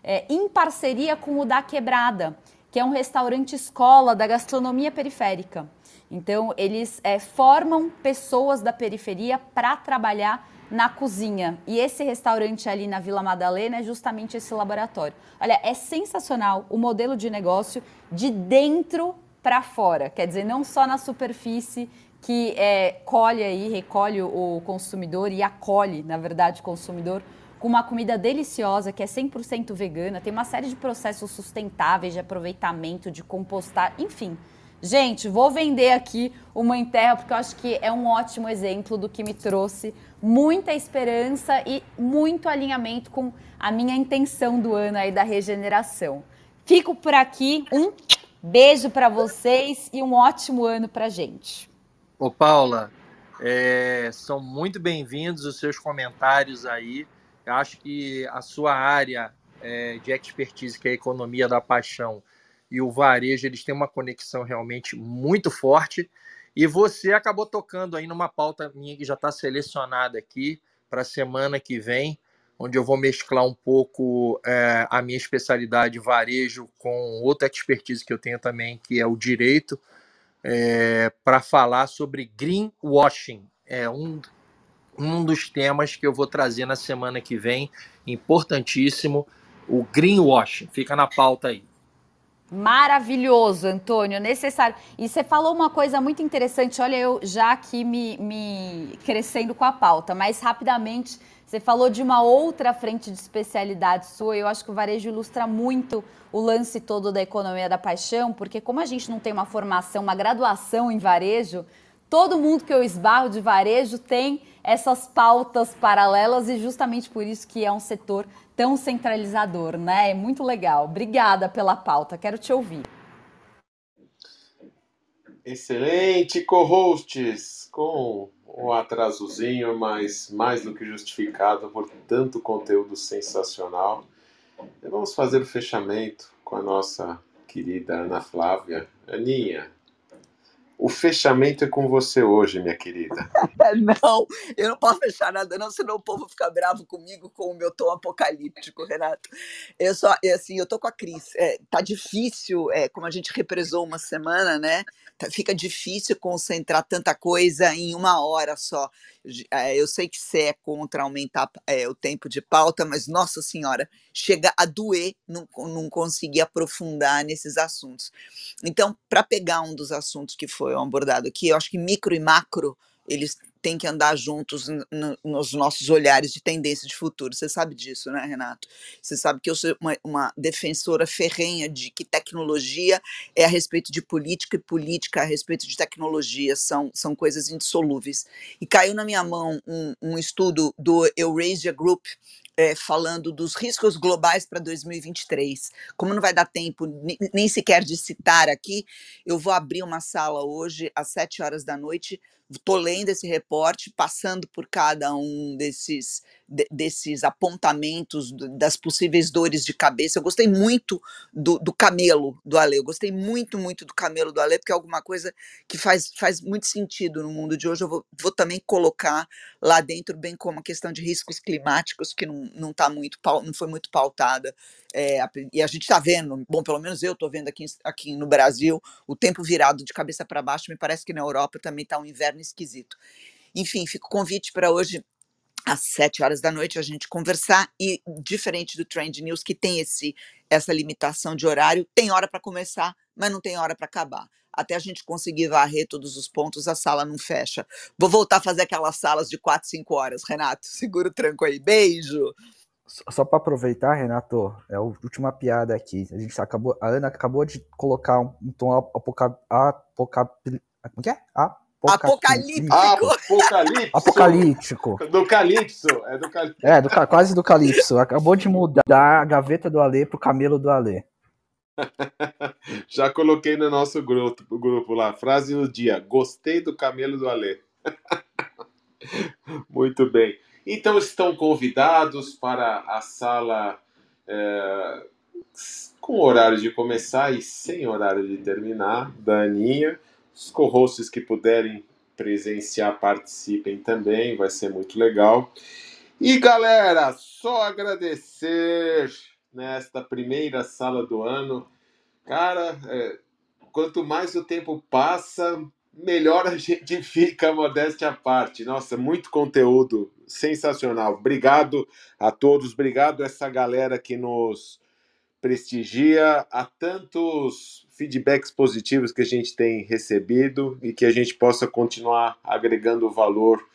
é, em parceria com o da Quebrada, que é um restaurante escola da gastronomia periférica. Então, eles é, formam pessoas da periferia para trabalhar na cozinha. E esse restaurante ali na Vila Madalena é justamente esse laboratório. Olha, é sensacional o modelo de negócio de dentro para fora. Quer dizer, não só na superfície que é, colhe aí, recolhe o consumidor e acolhe, na verdade, o consumidor com uma comida deliciosa que é 100% vegana, tem uma série de processos sustentáveis de aproveitamento, de compostar, enfim. Gente, vou vender aqui o Mãe Terra porque eu acho que é um ótimo exemplo do que me trouxe muita esperança e muito alinhamento com a minha intenção do ano aí da regeneração. Fico por aqui, um beijo para vocês e um ótimo ano para gente. Ô Paula, é, são muito bem-vindos os seus comentários aí. Eu acho que a sua área é, de expertise, que é a economia da paixão, e o varejo, eles têm uma conexão realmente muito forte. E você acabou tocando aí numa pauta minha que já está selecionada aqui para a semana que vem, onde eu vou mesclar um pouco é, a minha especialidade varejo com outra expertise que eu tenho também, que é o direito, é, para falar sobre greenwashing. É um, um dos temas que eu vou trazer na semana que vem, importantíssimo o greenwashing. Fica na pauta aí. Maravilhoso, Antônio, necessário. E você falou uma coisa muito interessante, olha, eu já aqui me, me crescendo com a pauta, mas rapidamente, você falou de uma outra frente de especialidade sua, eu acho que o varejo ilustra muito o lance todo da economia da paixão, porque como a gente não tem uma formação, uma graduação em varejo, todo mundo que eu esbarro de varejo tem essas pautas paralelas e justamente por isso que é um setor tão centralizador, né? É muito legal. Obrigada pela pauta, quero te ouvir. Excelente, co-hosts, com um atrasozinho, mas mais do que justificado por tanto conteúdo sensacional. E vamos fazer o fechamento com a nossa querida Ana Flávia. Aninha, o fechamento é com você hoje, minha querida. não, eu não posso fechar nada, não, senão o povo fica bravo comigo com o meu tom apocalíptico, Renato. Eu só, assim, eu tô com a Cris. É, tá difícil, é, como a gente represou uma semana, né? Tá, fica difícil concentrar tanta coisa em uma hora só. É, eu sei que você é contra aumentar é, o tempo de pauta, mas, nossa senhora, chega a doer não, não conseguir aprofundar nesses assuntos. Então, para pegar um dos assuntos que foi abordado aqui, eu acho que micro e macro, eles tem que andar juntos no, nos nossos olhares de tendência de futuro. Você sabe disso, né, Renato? Você sabe que eu sou uma, uma, defensora ferrenha de que tecnologia é a respeito de política e política a respeito de tecnologia são, são coisas indissolúveis. E caiu na minha mão um, um estudo do Eurasia Group, é, falando dos riscos globais para 2023. Como não vai dar tempo nem, nem sequer de citar aqui, eu vou abrir uma sala hoje às sete horas da noite estou lendo esse reporte, passando por cada um desses, de, desses apontamentos das possíveis dores de cabeça. Eu gostei muito do, do camelo do Ale, eu gostei muito, muito do camelo do Ale, porque é alguma coisa que faz, faz muito sentido no mundo de hoje. Eu vou, vou também colocar lá dentro, bem como a questão de riscos climáticos, que não, não, tá muito, não foi muito pautada. É, e a gente está vendo, bom, pelo menos eu estou vendo aqui, aqui no Brasil, o tempo virado de cabeça para baixo, me parece que na Europa também está um inverno esquisito. Enfim, fica o convite para hoje às sete horas da noite a gente conversar e diferente do Trend News que tem esse essa limitação de horário, tem hora para começar, mas não tem hora para acabar. Até a gente conseguir varrer todos os pontos, a sala não fecha. Vou voltar a fazer aquelas salas de quatro, cinco horas, Renato. Segura o tranco aí. Beijo. Só para aproveitar, Renato, é a última piada aqui. A gente acabou, a Ana acabou de colocar um tom apocalíptico. Apoca, como que é? Apocalíptico. Apocalíptico. Apocalíptico. Do Calypso. É, do Calypso. é do, quase do Calypso. Acabou de mudar a gaveta do Alê pro camelo do Alê. Já coloquei no nosso grupo, grupo lá. Frase do dia. Gostei do camelo do Alê. Muito bem. Então estão convidados para a sala é, com horário de começar e sem horário de terminar, da Aninha. Os que puderem presenciar participem também, vai ser muito legal. E galera, só agradecer nesta primeira sala do ano. Cara, é, quanto mais o tempo passa, melhor a gente fica, modéstia à parte. Nossa, muito conteúdo sensacional. Obrigado a todos, obrigado a essa galera que nos prestigia, a tantos feedbacks positivos que a gente tem recebido e que a gente possa continuar agregando valor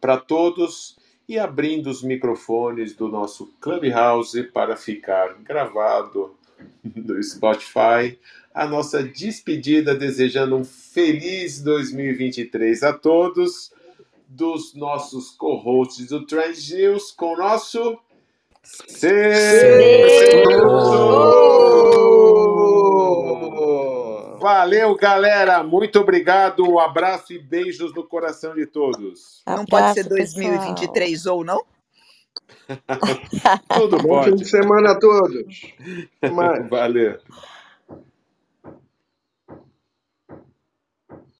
para todos e abrindo os microfones do nosso Clubhouse para ficar gravado no Spotify. A nossa despedida, desejando um feliz 2023 a todos, dos nossos co-hosts do Trend News, com o nosso Valeu, galera. Muito obrigado. Um abraço e beijos no coração de todos. Não Abraço, pode ser 2023 pessoal. ou não? Tudo Bom pode. fim de semana a todos. Valeu.